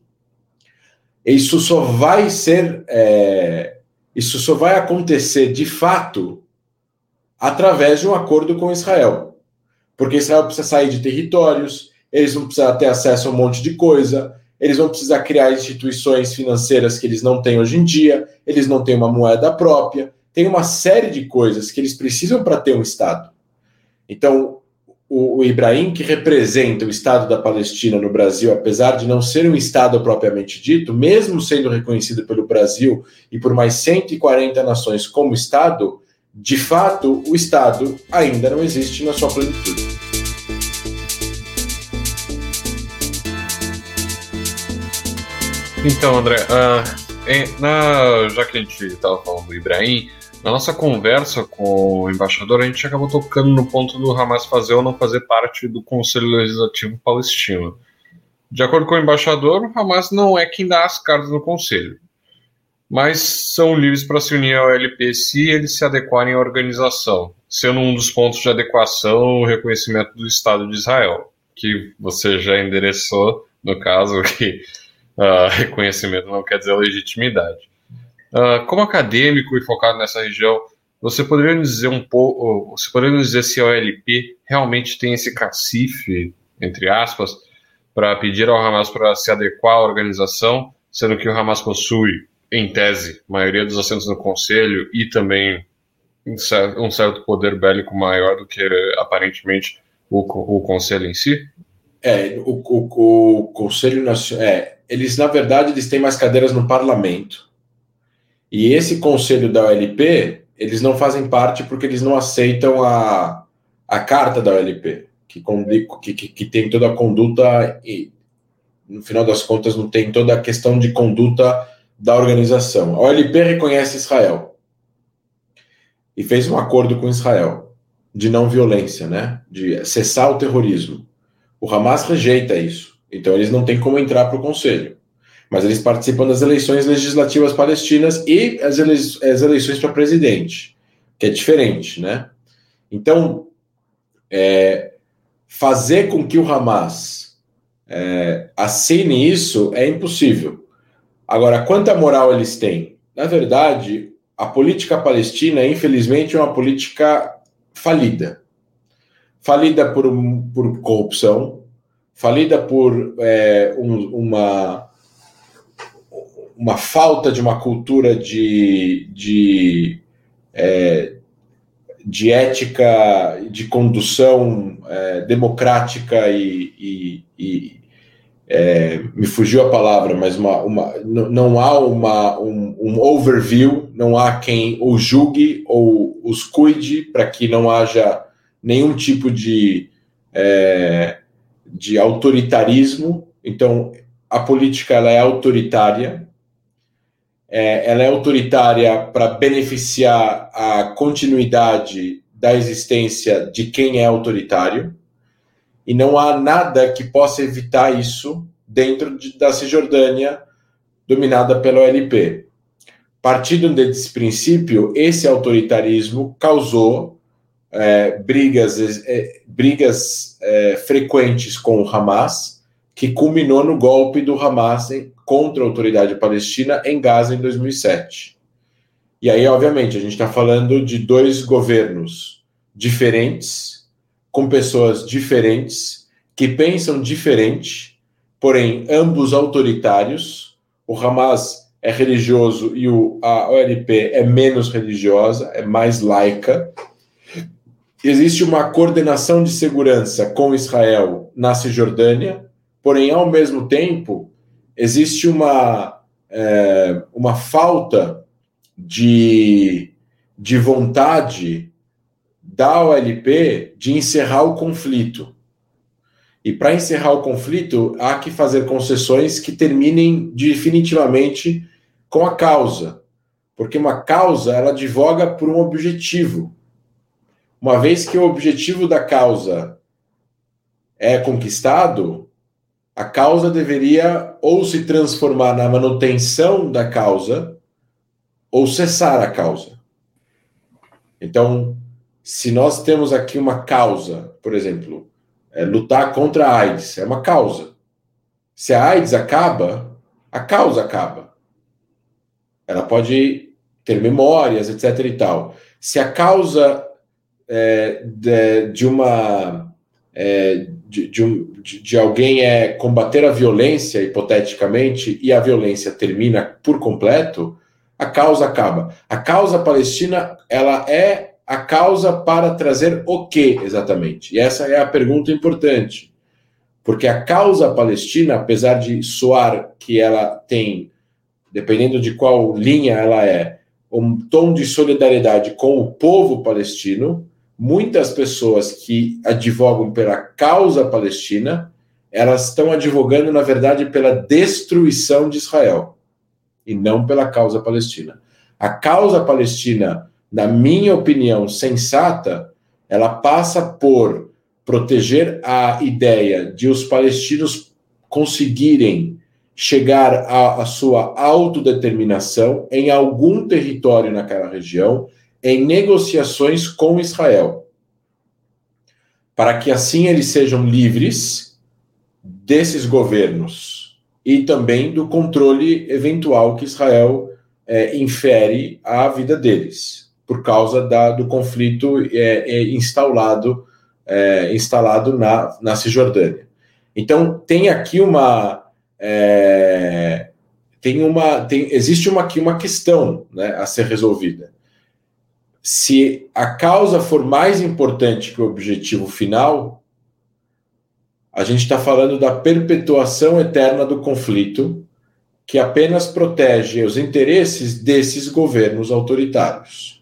isso só vai ser, é, isso só vai acontecer de fato através de um acordo com Israel. Porque Israel precisa sair de territórios, eles vão precisar ter acesso a um monte de coisa, eles vão precisar criar instituições financeiras que eles não têm hoje em dia, eles não têm uma moeda própria, tem uma série de coisas que eles precisam para ter um Estado. Então, o, o, Ibrahim, que representa o Estado da Palestina no Brasil, apesar de não ser um Estado propriamente dito, mesmo sendo reconhecido pelo Brasil e por mais 140 nações como Estado, de fato, o Estado ainda não existe na sua plenitude. Então, André, uh, na, já que a gente estava falando do Ibrahim, na nossa conversa com o embaixador, a gente acabou tocando no ponto do Hamas fazer ou não fazer parte do Conselho Legislativo Palestino. De acordo com o embaixador, o Hamas não é quem dá as cartas no Conselho, mas são livres para se unir ao LP se eles se adequarem à organização, sendo um dos pontos de adequação o reconhecimento do Estado de Israel, que você já endereçou, no caso, [laughs] que uh, reconhecimento não quer dizer legitimidade. Uh, como acadêmico e focado nessa região, você poderia nos dizer um pouco, você poderia nos dizer se a OLP realmente tem esse cacife, entre aspas, para pedir ao Hamas para se adequar à organização, sendo que o Hamas possui, em tese, maioria dos assentos no Conselho e também um certo poder bélico maior do que aparentemente o, o Conselho em si? É, o, o, o Conselho Nacional. É, eles, na verdade, eles têm mais cadeiras no parlamento e esse conselho da OLP, eles não fazem parte porque eles não aceitam a, a carta da OLP, que, que, que tem toda a conduta e, no final das contas, não tem toda a questão de conduta da organização. A OLP reconhece Israel e fez um acordo com Israel de não violência, né? De cessar o terrorismo. O Hamas rejeita isso, então eles não têm como entrar para o conselho mas eles participam das eleições legislativas palestinas e as, ele as eleições para presidente, que é diferente, né? Então, é, fazer com que o Hamas é, assine isso é impossível. Agora, quanta moral eles têm? Na verdade, a política palestina, infelizmente, é uma política falida. Falida por, por corrupção, falida por é, um, uma uma falta de uma cultura de, de, é, de ética, de condução é, democrática e, e, e, é, me fugiu a palavra, mas uma, uma, não há uma, um, um, overview, não há quem o julgue ou os cuide para que não haja nenhum tipo de, é, de autoritarismo. Então, a política ela é autoritária, é, ela é autoritária para beneficiar a continuidade da existência de quem é autoritário e não há nada que possa evitar isso dentro de, da Cisjordânia dominada pela OLP. Partindo desse princípio, esse autoritarismo causou é, brigas, é, brigas é, frequentes com o Hamas, que culminou no golpe do Hamas contra a autoridade palestina em Gaza em 2007. E aí, obviamente, a gente está falando de dois governos diferentes, com pessoas diferentes, que pensam diferente, porém ambos autoritários. O Hamas é religioso e o, a OLP é menos religiosa, é mais laica. Existe uma coordenação de segurança com Israel na Cisjordânia, porém, ao mesmo tempo, existe uma, é, uma falta de, de vontade da OLP de encerrar o conflito. E para encerrar o conflito, há que fazer concessões que terminem definitivamente com a causa. Porque uma causa, ela advoga por um objetivo. Uma vez que o objetivo da causa é conquistado, a causa deveria ou se transformar na manutenção da causa ou cessar a causa. Então, se nós temos aqui uma causa, por exemplo, é, lutar contra a AIDS, é uma causa. Se a AIDS acaba, a causa acaba. Ela pode ter memórias, etc. e tal. Se a causa é, de, de, uma é, de, de, um, de, de alguém é combater a violência, hipoteticamente, e a violência termina por completo, a causa acaba. A causa palestina ela é a causa para trazer o que exatamente? E essa é a pergunta importante. Porque a causa palestina, apesar de soar que ela tem, dependendo de qual linha ela é, um tom de solidariedade com o povo palestino, muitas pessoas que advogam pela causa palestina, elas estão advogando, na verdade, pela destruição de Israel e não pela causa palestina. A causa palestina na minha opinião, sensata, ela passa por proteger a ideia de os palestinos conseguirem chegar à, sua autodeterminação em algum território naquela região, em negociações com Israel, para que assim eles sejam livres desses governos e também do controle eventual que Israel é, infere à vida deles por causa da, do conflito é, é instalado, é, instalado na, na Cisjordânia. Então, tem aqui uma. É, tem uma tem, existe uma, aqui uma questão né, a ser resolvida. Se a causa for mais importante que o objetivo final, a gente está falando da perpetuação eterna do conflito, que apenas protege os interesses desses governos autoritários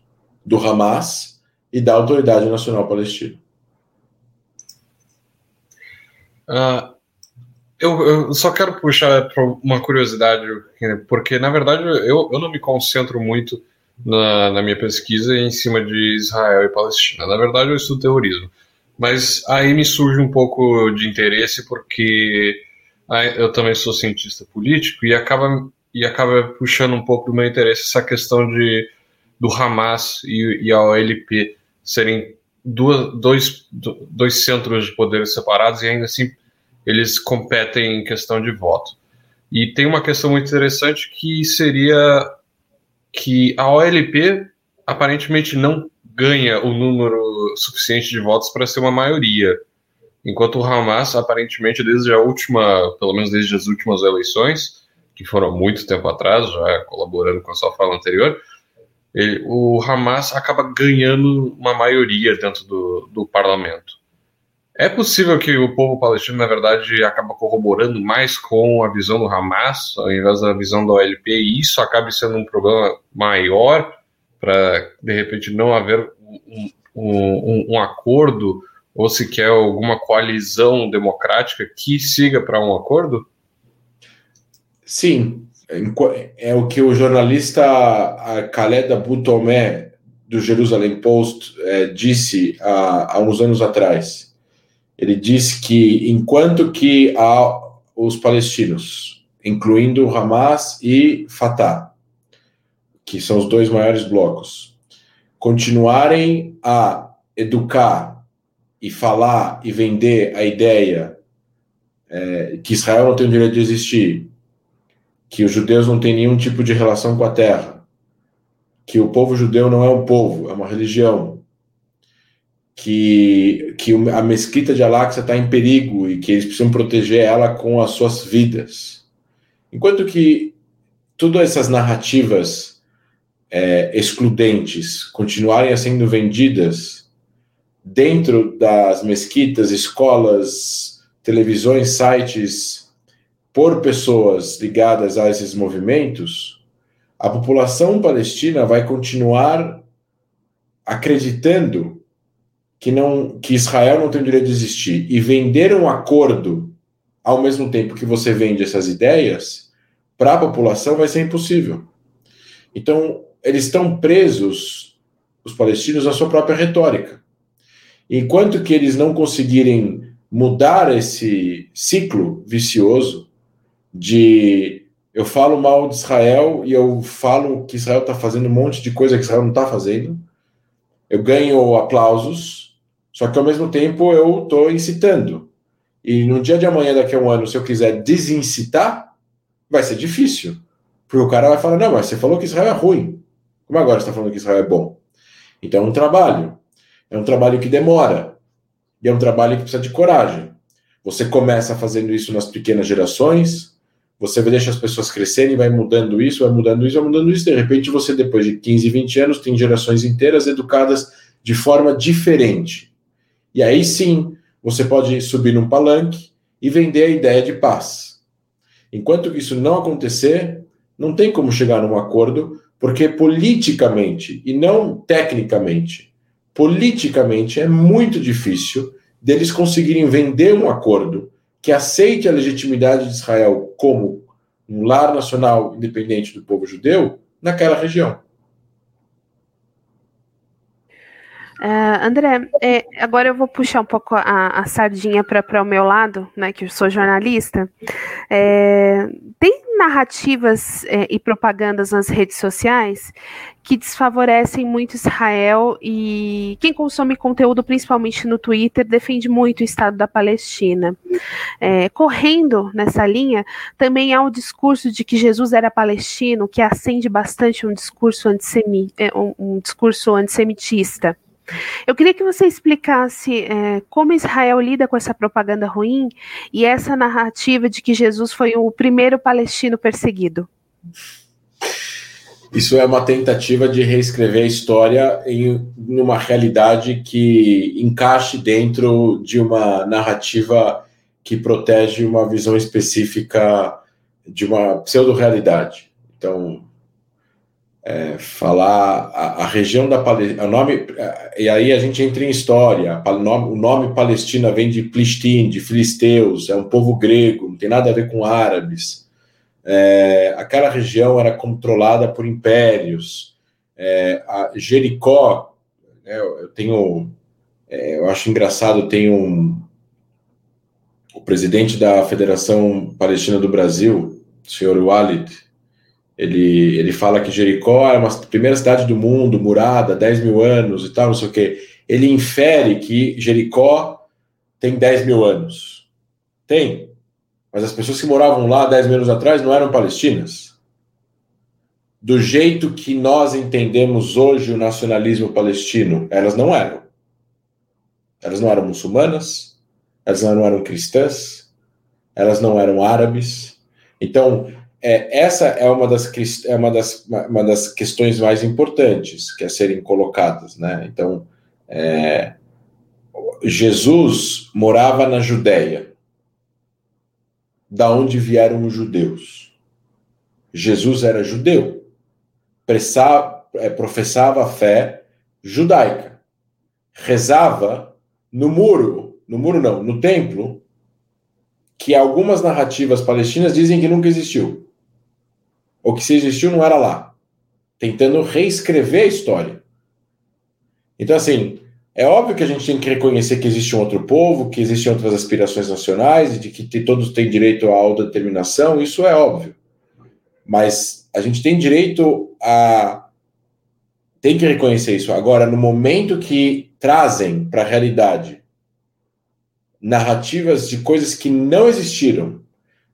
do Hamas e da Autoridade Nacional Palestina. Uh, eu, eu, só quero puxar uma curiosidade, porque na verdade eu, eu não me concentro muito na, na, minha pesquisa em cima de Israel e Palestina. Na verdade, eu estudo terrorismo. Mas aí me surge um pouco de interesse, porque eu também sou cientista político e acaba, e acaba puxando um pouco do meu interesse essa questão de do Hamas e, e a OLP serem duas, dois, dois centros de poderes separados e ainda assim eles competem em questão de voto. E tem uma questão muito interessante que seria que a OLP aparentemente não ganha o número suficiente de votos para ser uma maioria, enquanto o Hamas aparentemente desde a última, pelo menos desde as últimas eleições, que foram muito tempo atrás, já colaborando com a sua fala anterior, ele, o Hamas acaba ganhando uma maioria dentro do, do parlamento. É possível que o povo palestino, na verdade, acaba corroborando mais com a visão do Hamas, ao invés da visão da OLP, e isso acabe sendo um problema maior para, de repente, não haver um, um, um acordo ou sequer alguma coalizão democrática que siga para um acordo? Sim, é o que o jornalista Khaled Aboutomé do Jerusalem Post é, disse há, há uns anos atrás. Ele disse que enquanto que há os palestinos, incluindo Hamas e Fatah, que são os dois maiores blocos, continuarem a educar e falar e vender a ideia é, que Israel não tem o direito de existir, que os judeus não têm nenhum tipo de relação com a terra, que o povo judeu não é um povo, é uma religião, que, que a mesquita de Al-Aqsa está em perigo e que eles precisam proteger ela com as suas vidas. Enquanto que todas essas narrativas é, excludentes continuarem sendo vendidas dentro das mesquitas, escolas, televisões, sites, por pessoas ligadas a esses movimentos, a população palestina vai continuar acreditando que não que Israel não tem o direito de existir e vender um acordo ao mesmo tempo que você vende essas ideias para a população vai ser impossível. Então, eles estão presos os palestinos na sua própria retórica. Enquanto que eles não conseguirem mudar esse ciclo vicioso de eu falo mal de Israel e eu falo que Israel está fazendo um monte de coisa que Israel não está fazendo, eu ganho aplausos, só que ao mesmo tempo eu estou incitando. E no dia de amanhã, daqui a um ano, se eu quiser desincitar, vai ser difícil. Porque o cara vai falar: não, mas você falou que Israel é ruim. Como agora você está falando que Israel é bom? Então é um trabalho. É um trabalho que demora. E é um trabalho que precisa de coragem. Você começa fazendo isso nas pequenas gerações, você deixa as pessoas crescerem, vai mudando isso, vai mudando isso, vai mudando isso. De repente, você, depois de 15, 20 anos, tem gerações inteiras educadas de forma diferente. E aí sim, você pode subir num palanque e vender a ideia de paz. Enquanto isso não acontecer, não tem como chegar num acordo, porque politicamente, e não tecnicamente, politicamente é muito difícil deles conseguirem vender um acordo que aceite a legitimidade de Israel como um lar nacional independente do povo judeu naquela região. Uh, André, é, agora eu vou puxar um pouco a, a sardinha para o meu lado, né, que eu sou jornalista. É, tem narrativas é, e propagandas nas redes sociais que desfavorecem muito Israel e quem consome conteúdo, principalmente no Twitter, defende muito o Estado da Palestina. É, correndo nessa linha, também há o discurso de que Jesus era palestino, que acende bastante um discurso, antissemi, é, um, um discurso antissemitista. Eu queria que você explicasse é, como Israel lida com essa propaganda ruim e essa narrativa de que Jesus foi o primeiro palestino perseguido. Isso é uma tentativa de reescrever a história em uma realidade que encaixe dentro de uma narrativa que protege uma visão específica de uma pseudo-realidade. Então, é, falar a, a, região da Palestina, nome e aí a gente entra em história. O nome, o Palestina vem de Plistin, de filisteus, é um povo grego, não tem nada a ver com árabes. É, aquela região era controlada por impérios. É, Jericó, né, eu tenho, é, eu acho engraçado, tem um o presidente da Federação Palestina do Brasil, o senhor Walid, ele, ele fala que Jericó é uma primeira cidade do mundo, murada, 10 mil anos e tal, não sei o quê. Ele infere que Jericó tem 10 mil anos. Tem. Mas as pessoas que moravam lá 10 mil anos atrás não eram palestinas. Do jeito que nós entendemos hoje o nacionalismo palestino, elas não eram. Elas não eram muçulmanas, elas não eram cristãs, elas não eram árabes. Então, é, essa é uma das, é uma, das, uma das questões mais importantes que a serem colocadas, né? Então, é, Jesus morava na Judéia, da onde vieram os judeus. Jesus era judeu, é, professava a fé judaica, rezava no muro, no muro não, no templo, que algumas narrativas palestinas dizem que nunca existiu. Ou que se existiu não era lá. Tentando reescrever a história. Então, assim, é óbvio que a gente tem que reconhecer que existe um outro povo, que existem outras aspirações nacionais e de que todos têm direito à autodeterminação, isso é óbvio. Mas a gente tem direito a. Tem que reconhecer isso. Agora, no momento que trazem para a realidade narrativas de coisas que não existiram,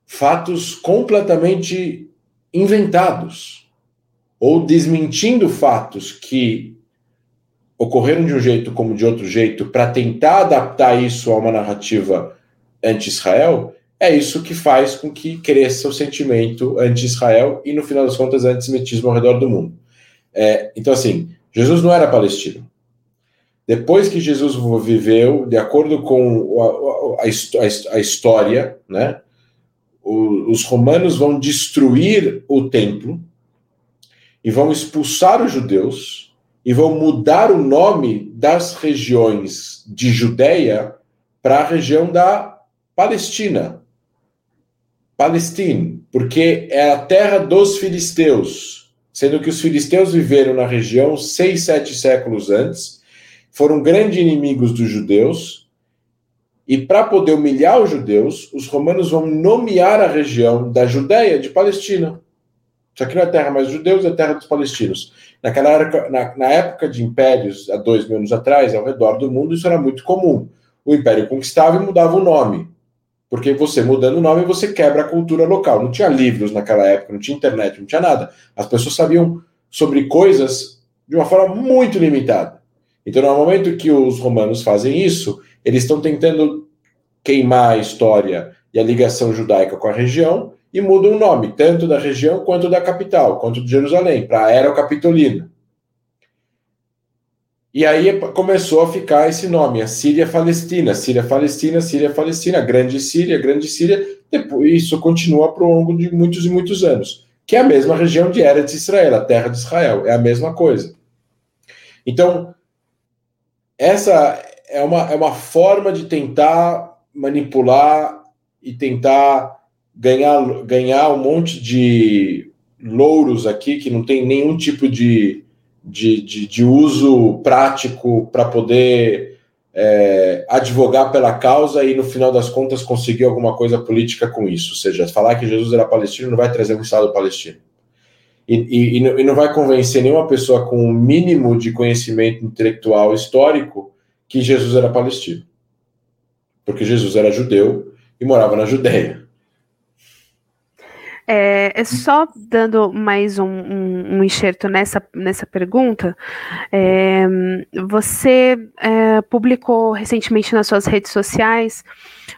fatos completamente inventados, ou desmentindo fatos que ocorreram de um jeito como de outro jeito para tentar adaptar isso a uma narrativa anti-Israel, é isso que faz com que cresça o sentimento anti-Israel e, no final das contas, antissemitismo ao redor do mundo. É, então, assim, Jesus não era palestino. Depois que Jesus viveu, de acordo com a, a, a história, né, os romanos vão destruir o templo e vão expulsar os judeus e vão mudar o nome das regiões de Judéia para a região da Palestina. Palestina, porque é a terra dos filisteus, sendo que os filisteus viveram na região seis, sete séculos antes, foram grandes inimigos dos judeus, e para poder humilhar os judeus, os romanos vão nomear a região da Judéia de Palestina. Isso aqui não é terra mais dos judeus, é terra dos palestinos. Naquela época, na, na, época de impérios, há dois mil anos atrás, ao redor do mundo, isso era muito comum. O império conquistava e mudava o nome. Porque você mudando o nome, você quebra a cultura local. Não tinha livros naquela época, não tinha internet, não tinha nada. As pessoas sabiam sobre coisas de uma forma muito limitada. Então, no momento que os romanos fazem isso, eles estão tentando queimar a história e a ligação judaica com a região e mudam o nome, tanto da região quanto da capital, quanto de Jerusalém, para Era Capitolina. E aí começou a ficar esse nome, a Síria Palestina, Síria Palestina, Síria Palestina, Grande Síria, Grande Síria. Depois isso continua ao longo de muitos e muitos anos, que é a mesma região de Era de Israel, a terra de Israel, é a mesma coisa. Então, essa é uma, é uma forma de tentar manipular e tentar ganhar, ganhar um monte de louros aqui que não tem nenhum tipo de, de, de, de uso prático para poder é, advogar pela causa e, no final das contas, conseguir alguma coisa política com isso. Ou seja, falar que Jesus era palestino não vai trazer um Estado palestino. E, e, e não vai convencer nenhuma pessoa com o um mínimo de conhecimento intelectual histórico que Jesus era palestino. Porque Jesus era judeu e morava na Judéia. É, é, só dando mais um, um, um, enxerto nessa, nessa pergunta, é, você é, publicou recentemente nas suas redes sociais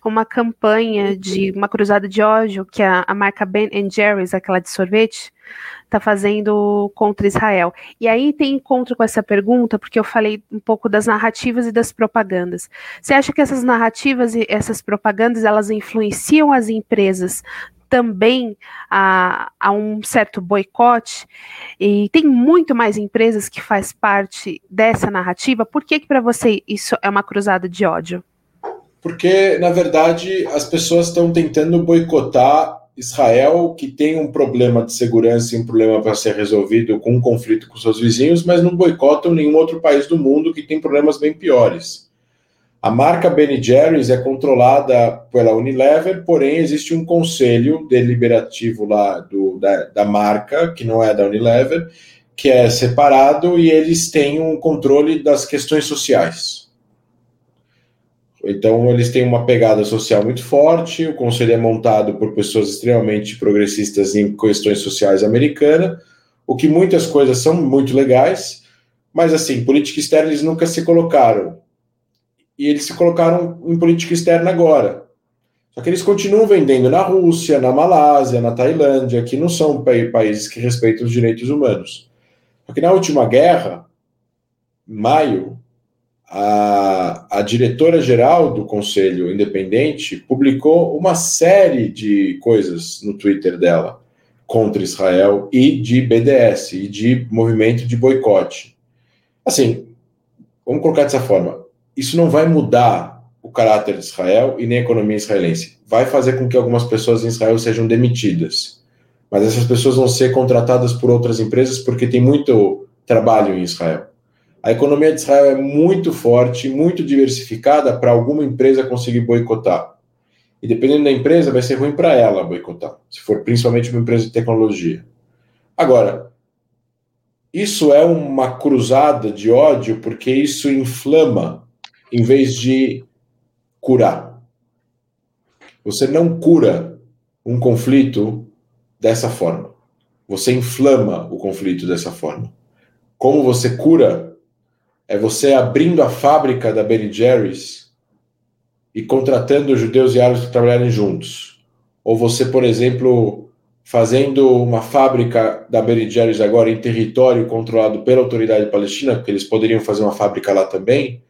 uma campanha de uma cruzada de ódio que a, a marca Ben Jerry's, aquela de sorvete, está fazendo contra Israel. E aí tem encontro com essa pergunta, porque eu falei um pouco das narrativas e das propagandas. Você acha que essas narrativas e essas propagandas elas influenciam as empresas também a, a um certo boicote, e tem muito mais empresas que faz parte dessa narrativa. Por que, que para você isso é uma cruzada de ódio? Porque, na verdade, as pessoas estão tentando boicotar Israel, que tem um problema de segurança e um problema para ser resolvido com um conflito com seus vizinhos, mas não boicotam nenhum outro país do mundo que tem problemas bem piores. A marca Ben Jerry's é controlada pela Unilever, porém existe um conselho deliberativo lá do, da, da marca, que não é da Unilever, que é separado e eles têm um controle das questões sociais. Então, eles têm uma pegada social muito forte. O conselho é montado por pessoas extremamente progressistas em questões sociais americanas, o que muitas coisas são muito legais, mas, assim, política externa eles nunca se colocaram e eles se colocaram em política externa agora. Só que eles continuam vendendo na Rússia, na Malásia, na Tailândia, que não são países que respeitam os direitos humanos. Só que na última guerra, em maio, a, a diretora-geral do Conselho Independente publicou uma série de coisas no Twitter dela contra Israel e de BDS e de movimento de boicote. Assim, vamos colocar dessa forma: isso não vai mudar o caráter de Israel e nem a economia israelense. Vai fazer com que algumas pessoas em Israel sejam demitidas. Mas essas pessoas vão ser contratadas por outras empresas porque tem muito trabalho em Israel. A economia de Israel é muito forte, muito diversificada para alguma empresa conseguir boicotar. E dependendo da empresa, vai ser ruim para ela boicotar, se for principalmente uma empresa de tecnologia. Agora, isso é uma cruzada de ódio porque isso inflama em vez de curar. Você não cura um conflito dessa forma. Você inflama o conflito dessa forma. Como você cura é você abrindo a fábrica da Ben Jerry's e contratando judeus e árabes para trabalharem juntos. Ou você, por exemplo, fazendo uma fábrica da Ben Jerry's agora em território controlado pela autoridade palestina, porque eles poderiam fazer uma fábrica lá também,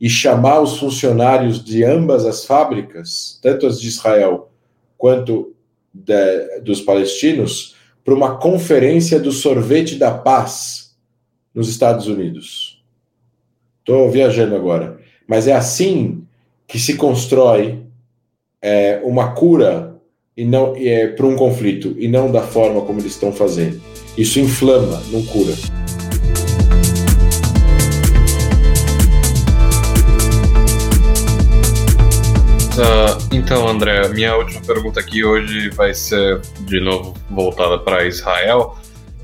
e chamar os funcionários de ambas as fábricas, tanto as de Israel quanto de, dos palestinos, para uma conferência do sorvete da paz nos Estados Unidos. Estou viajando agora. Mas é assim que se constrói é, uma cura e não é, para um conflito e não da forma como eles estão fazendo. Isso inflama, não cura. Uh, então, André, minha última pergunta aqui hoje vai ser de novo voltada para Israel.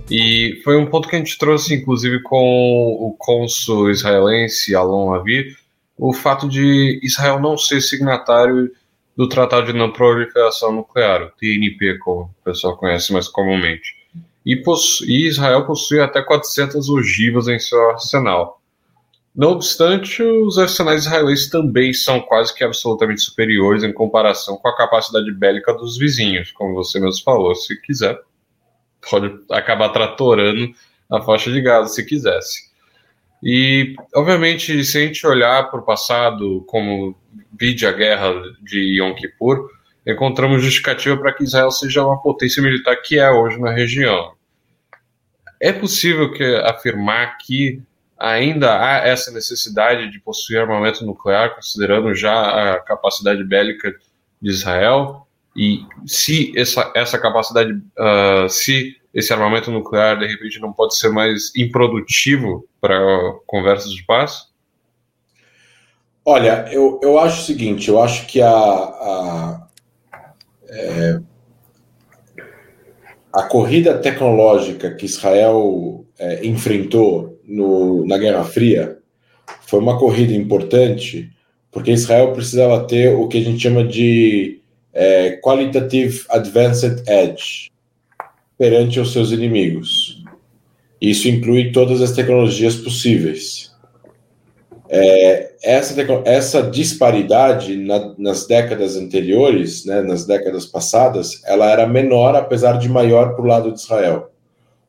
E foi um ponto que a gente trouxe, inclusive, com o cônsul israelense Alon Avi, o fato de Israel não ser signatário do Tratado de Não Proliferação Nuclear, o TNP, como o pessoal conhece mais comumente. E, e Israel possui até 400 ogivas em seu arsenal. Não obstante, os arsenais israelenses também são quase que absolutamente superiores em comparação com a capacidade bélica dos vizinhos, como você mesmo falou, se quiser pode acabar tratorando a faixa de Gaza se quisesse. E, obviamente, se a gente olhar para o passado, como vide a guerra de Yom Kippur, encontramos justificativa para que Israel seja uma potência militar que é hoje na região. É possível que afirmar que ainda há essa necessidade de possuir armamento nuclear, considerando já a capacidade bélica de Israel? E se essa, essa capacidade, uh, se esse armamento nuclear de repente não pode ser mais improdutivo para conversas de paz? Olha, eu, eu acho o seguinte: eu acho que a, a, é, a corrida tecnológica que Israel é, enfrentou no, na Guerra Fria foi uma corrida importante, porque Israel precisava ter o que a gente chama de é, Qualitative Advanced Edge perante os seus inimigos. Isso inclui todas as tecnologias possíveis. É, essa, essa disparidade na, nas décadas anteriores, né, nas décadas passadas, ela era menor, apesar de maior para o lado de Israel.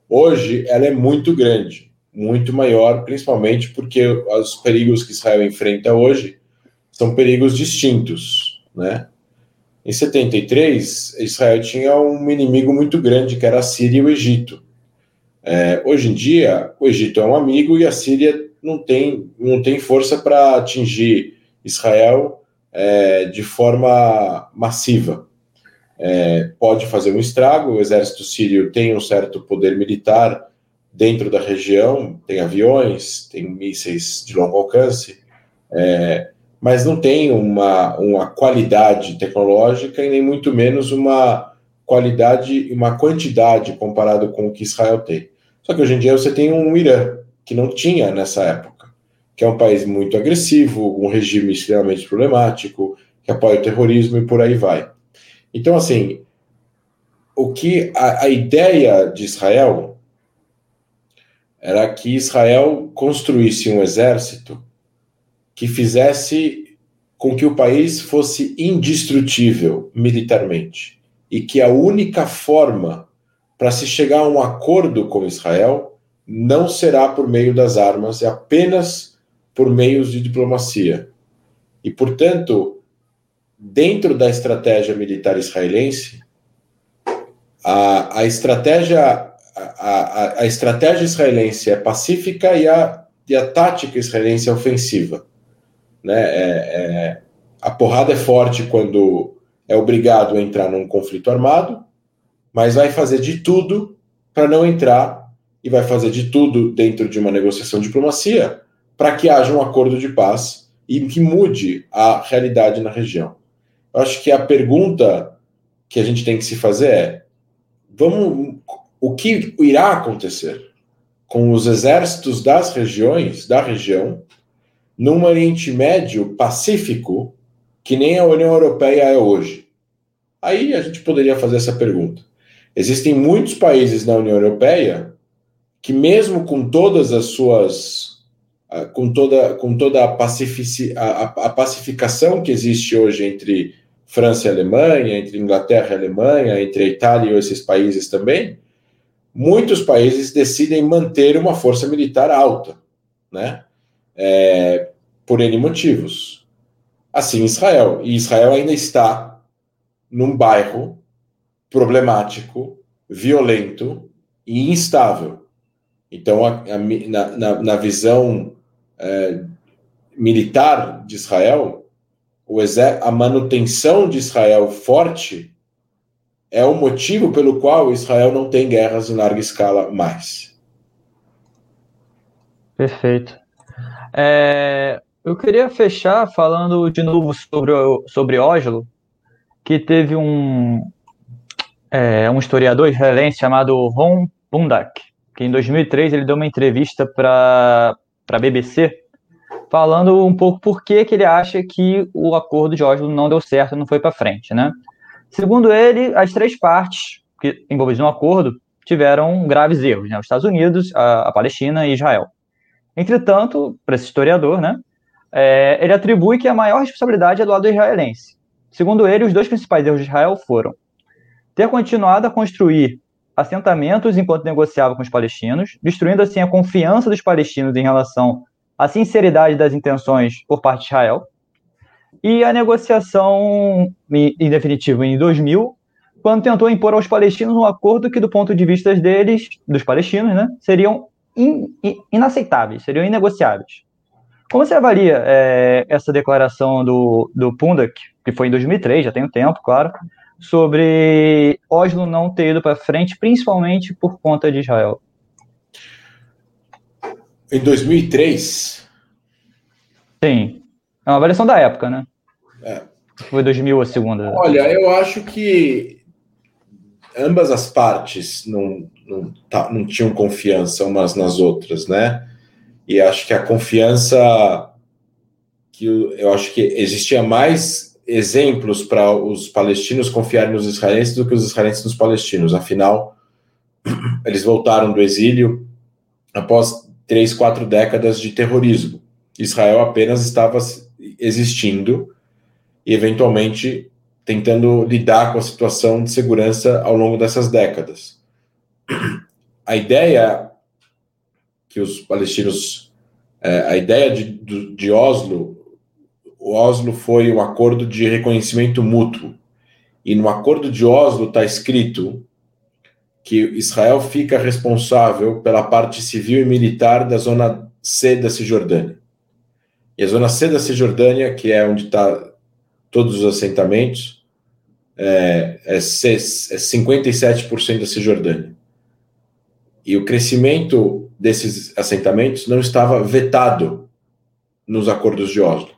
Hoje, ela é muito grande, muito maior, principalmente porque os perigos que Israel enfrenta hoje são perigos distintos, né? Em 73, Israel tinha um inimigo muito grande, que era a Síria e o Egito. É, hoje em dia, o Egito é um amigo e a Síria não tem, não tem força para atingir Israel é, de forma massiva. É, pode fazer um estrago, o exército sírio tem um certo poder militar dentro da região, tem aviões, tem mísseis de longo alcance, é, mas não tem uma, uma qualidade tecnológica e nem muito menos uma qualidade, uma quantidade comparado com o que Israel tem. Só que hoje em dia você tem um Irã, que não tinha nessa época, que é um país muito agressivo, um regime extremamente problemático, que apoia o terrorismo e por aí vai. Então, assim, o que a, a ideia de Israel era que Israel construísse um exército que fizesse com que o país fosse indestrutível militarmente e que a única forma para se chegar a um acordo com Israel não será por meio das armas, é apenas por meios de diplomacia. E, portanto, dentro da estratégia militar israelense, a, a estratégia a, estratégia israelense é pacífica e a, e a tática israelense é ofensiva. Né? É, é, a porrada é forte quando é obrigado a entrar num conflito armado, mas vai fazer de tudo para não entrar e vai fazer de tudo dentro de uma negociação de diplomacia para que haja um acordo de paz e que mude a realidade na região. Eu acho que a pergunta que a gente tem que se fazer é: vamos, o que irá acontecer com os exércitos das regiões, da região, num Oriente Médio pacífico que nem a União Europeia é hoje? Aí a gente poderia fazer essa pergunta. Existem muitos países na União Europeia que, mesmo com todas as suas. com toda, com toda a, pacifici, a, a pacificação que existe hoje entre França e Alemanha, entre Inglaterra e Alemanha, entre a Itália e esses países também, muitos países decidem manter uma força militar alta, né? É, por N motivos. Assim, Israel. E Israel ainda está num bairro problemático, violento e instável. Então, a, a, na, na, visão é, militar de Israel, a manutenção de Israel forte é o motivo pelo qual Israel não tem guerras em larga escala mais. Perfeito. É, eu queria fechar falando de novo sobre, sobre Oslo, que teve um, é, um historiador israelense chamado Ron Bundak, que em 2003 ele deu uma entrevista para a BBC falando um pouco por que, que ele acha que o acordo de Oslo não deu certo, não foi para frente, né? Segundo ele, as três partes que envolvidas no acordo tiveram graves erros, né? Os Estados Unidos, a, a Palestina e Israel. Entretanto, para esse historiador, né, é, ele atribui que a maior responsabilidade é do lado israelense. Segundo ele, os dois principais erros de Israel foram ter continuado a construir assentamentos enquanto negociava com os palestinos, destruindo assim a confiança dos palestinos em relação à sinceridade das intenções por parte de Israel, e a negociação, em definitivo, em 2000, quando tentou impor aos palestinos um acordo que, do ponto de vista deles, dos palestinos, né, seriam in, in, inaceitáveis, seriam inegociáveis. Como você avalia é, essa declaração do, do Pundak, que foi em 2003, já tem um tempo, claro, sobre Oslo não ter ido para frente, principalmente por conta de Israel? Em 2003? Sim. É uma avaliação da época, né? É. Foi 2000 a segunda. Olha, eu acho que ambas as partes não, não, tá, não tinham confiança umas nas outras, né? E acho que a confiança que eu, eu acho que existia mais exemplos para os palestinos confiarem nos israelenses do que os israelenses nos palestinos. Afinal, [clears throat] eles voltaram do exílio após três, quatro décadas de terrorismo. Israel apenas estava existindo e, eventualmente, tentando lidar com a situação de segurança ao longo dessas décadas. A ideia que os palestinos. É, a ideia de, de Oslo, o Oslo foi um acordo de reconhecimento mútuo. E no acordo de Oslo está escrito que Israel fica responsável pela parte civil e militar da zona C da Cisjordânia. E a zona C da Cisjordânia, que é onde está todos os assentamentos, é, é, é 57% da Cisjordânia. E o crescimento desses assentamentos não estava vetado nos acordos de Oslo.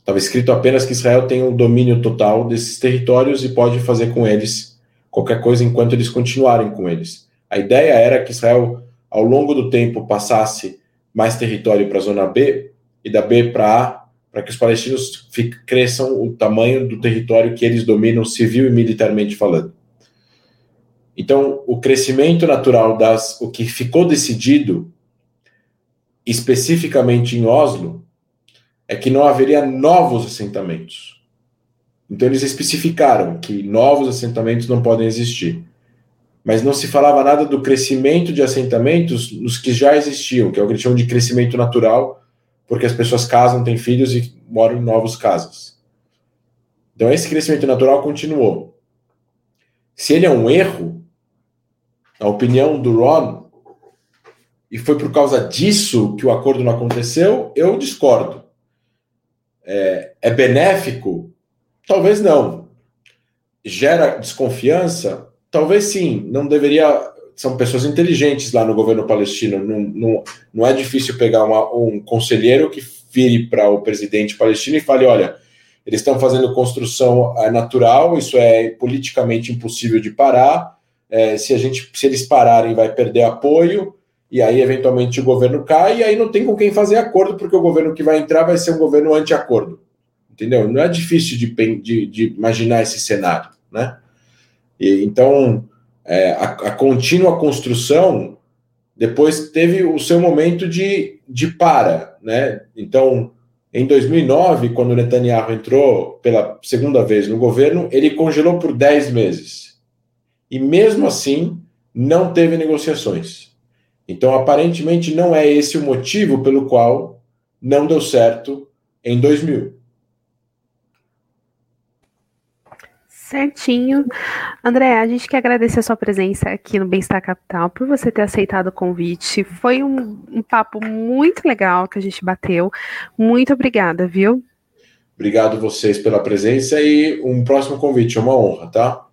Estava escrito apenas que Israel tem o um domínio total desses territórios e pode fazer com eles qualquer coisa enquanto eles continuarem com eles. A ideia era que Israel, ao longo do tempo, passasse mais território para a zona B e da B para A, para que os palestinos cresçam o tamanho do território que eles dominam civil e militarmente falando. Então, o crescimento natural das o que ficou decidido especificamente em Oslo é que não haveria novos assentamentos. Então eles especificaram que novos assentamentos não podem existir. Mas não se falava nada do crescimento de assentamentos nos que já existiam, que é o que eles chamam de crescimento natural, porque as pessoas casam, têm filhos e moram em novas casas. Então esse crescimento natural continuou. Se ele é um erro, a opinião do Ron, e foi por causa disso que o acordo não aconteceu, eu discordo. É, é benéfico? Talvez não. Gera desconfiança? Talvez sim. Não deveria são pessoas inteligentes lá no governo palestino. Não, não, não é difícil pegar uma, um conselheiro que vire para o presidente palestino e fale: olha, eles estão fazendo construção é, natural, isso é politicamente impossível de parar. É, se a gente, se eles pararem, vai perder apoio e aí eventualmente o governo cai e aí não tem com quem fazer acordo porque o governo que vai entrar vai ser um governo anti-acordo, entendeu? Não é difícil de, de, de imaginar esse cenário, né? E, então é, a, a, contínua construção depois teve o seu momento de, de para, né? Então, em 2009, quando Netanyahu entrou pela segunda vez no governo, ele congelou por 10 meses. E mesmo assim, não teve negociações. Então, aparentemente, não é esse o motivo pelo qual não deu certo em 2000. Certinho. André, a gente quer agradecer a sua presença aqui no Bem-Estar Capital, por você ter aceitado o convite. Foi um, um papo muito legal que a gente bateu. Muito obrigada, viu? Obrigado vocês pela presença e um próximo convite, é uma honra, tá?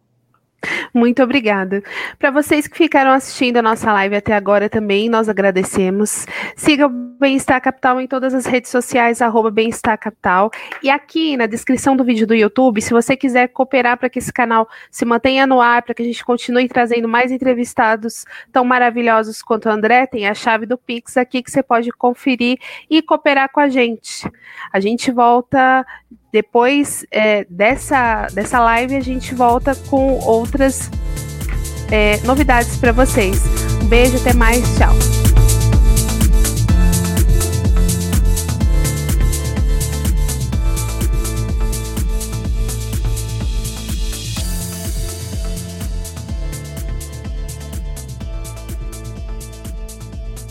Muito obrigada. Para vocês que ficaram assistindo a nossa live até agora também, nós agradecemos. Siga o Bem-Estar Capital em todas as redes sociais, arroba Bem-Estar Capital. E aqui na descrição do vídeo do YouTube, se você quiser cooperar para que esse canal se mantenha no ar, para que a gente continue trazendo mais entrevistados tão maravilhosos quanto o André, tem a chave do Pix aqui que você pode conferir e cooperar com a gente. A gente volta depois é, dessa, dessa live, a gente volta com outras é, novidades para vocês. Um beijo, até mais, tchau.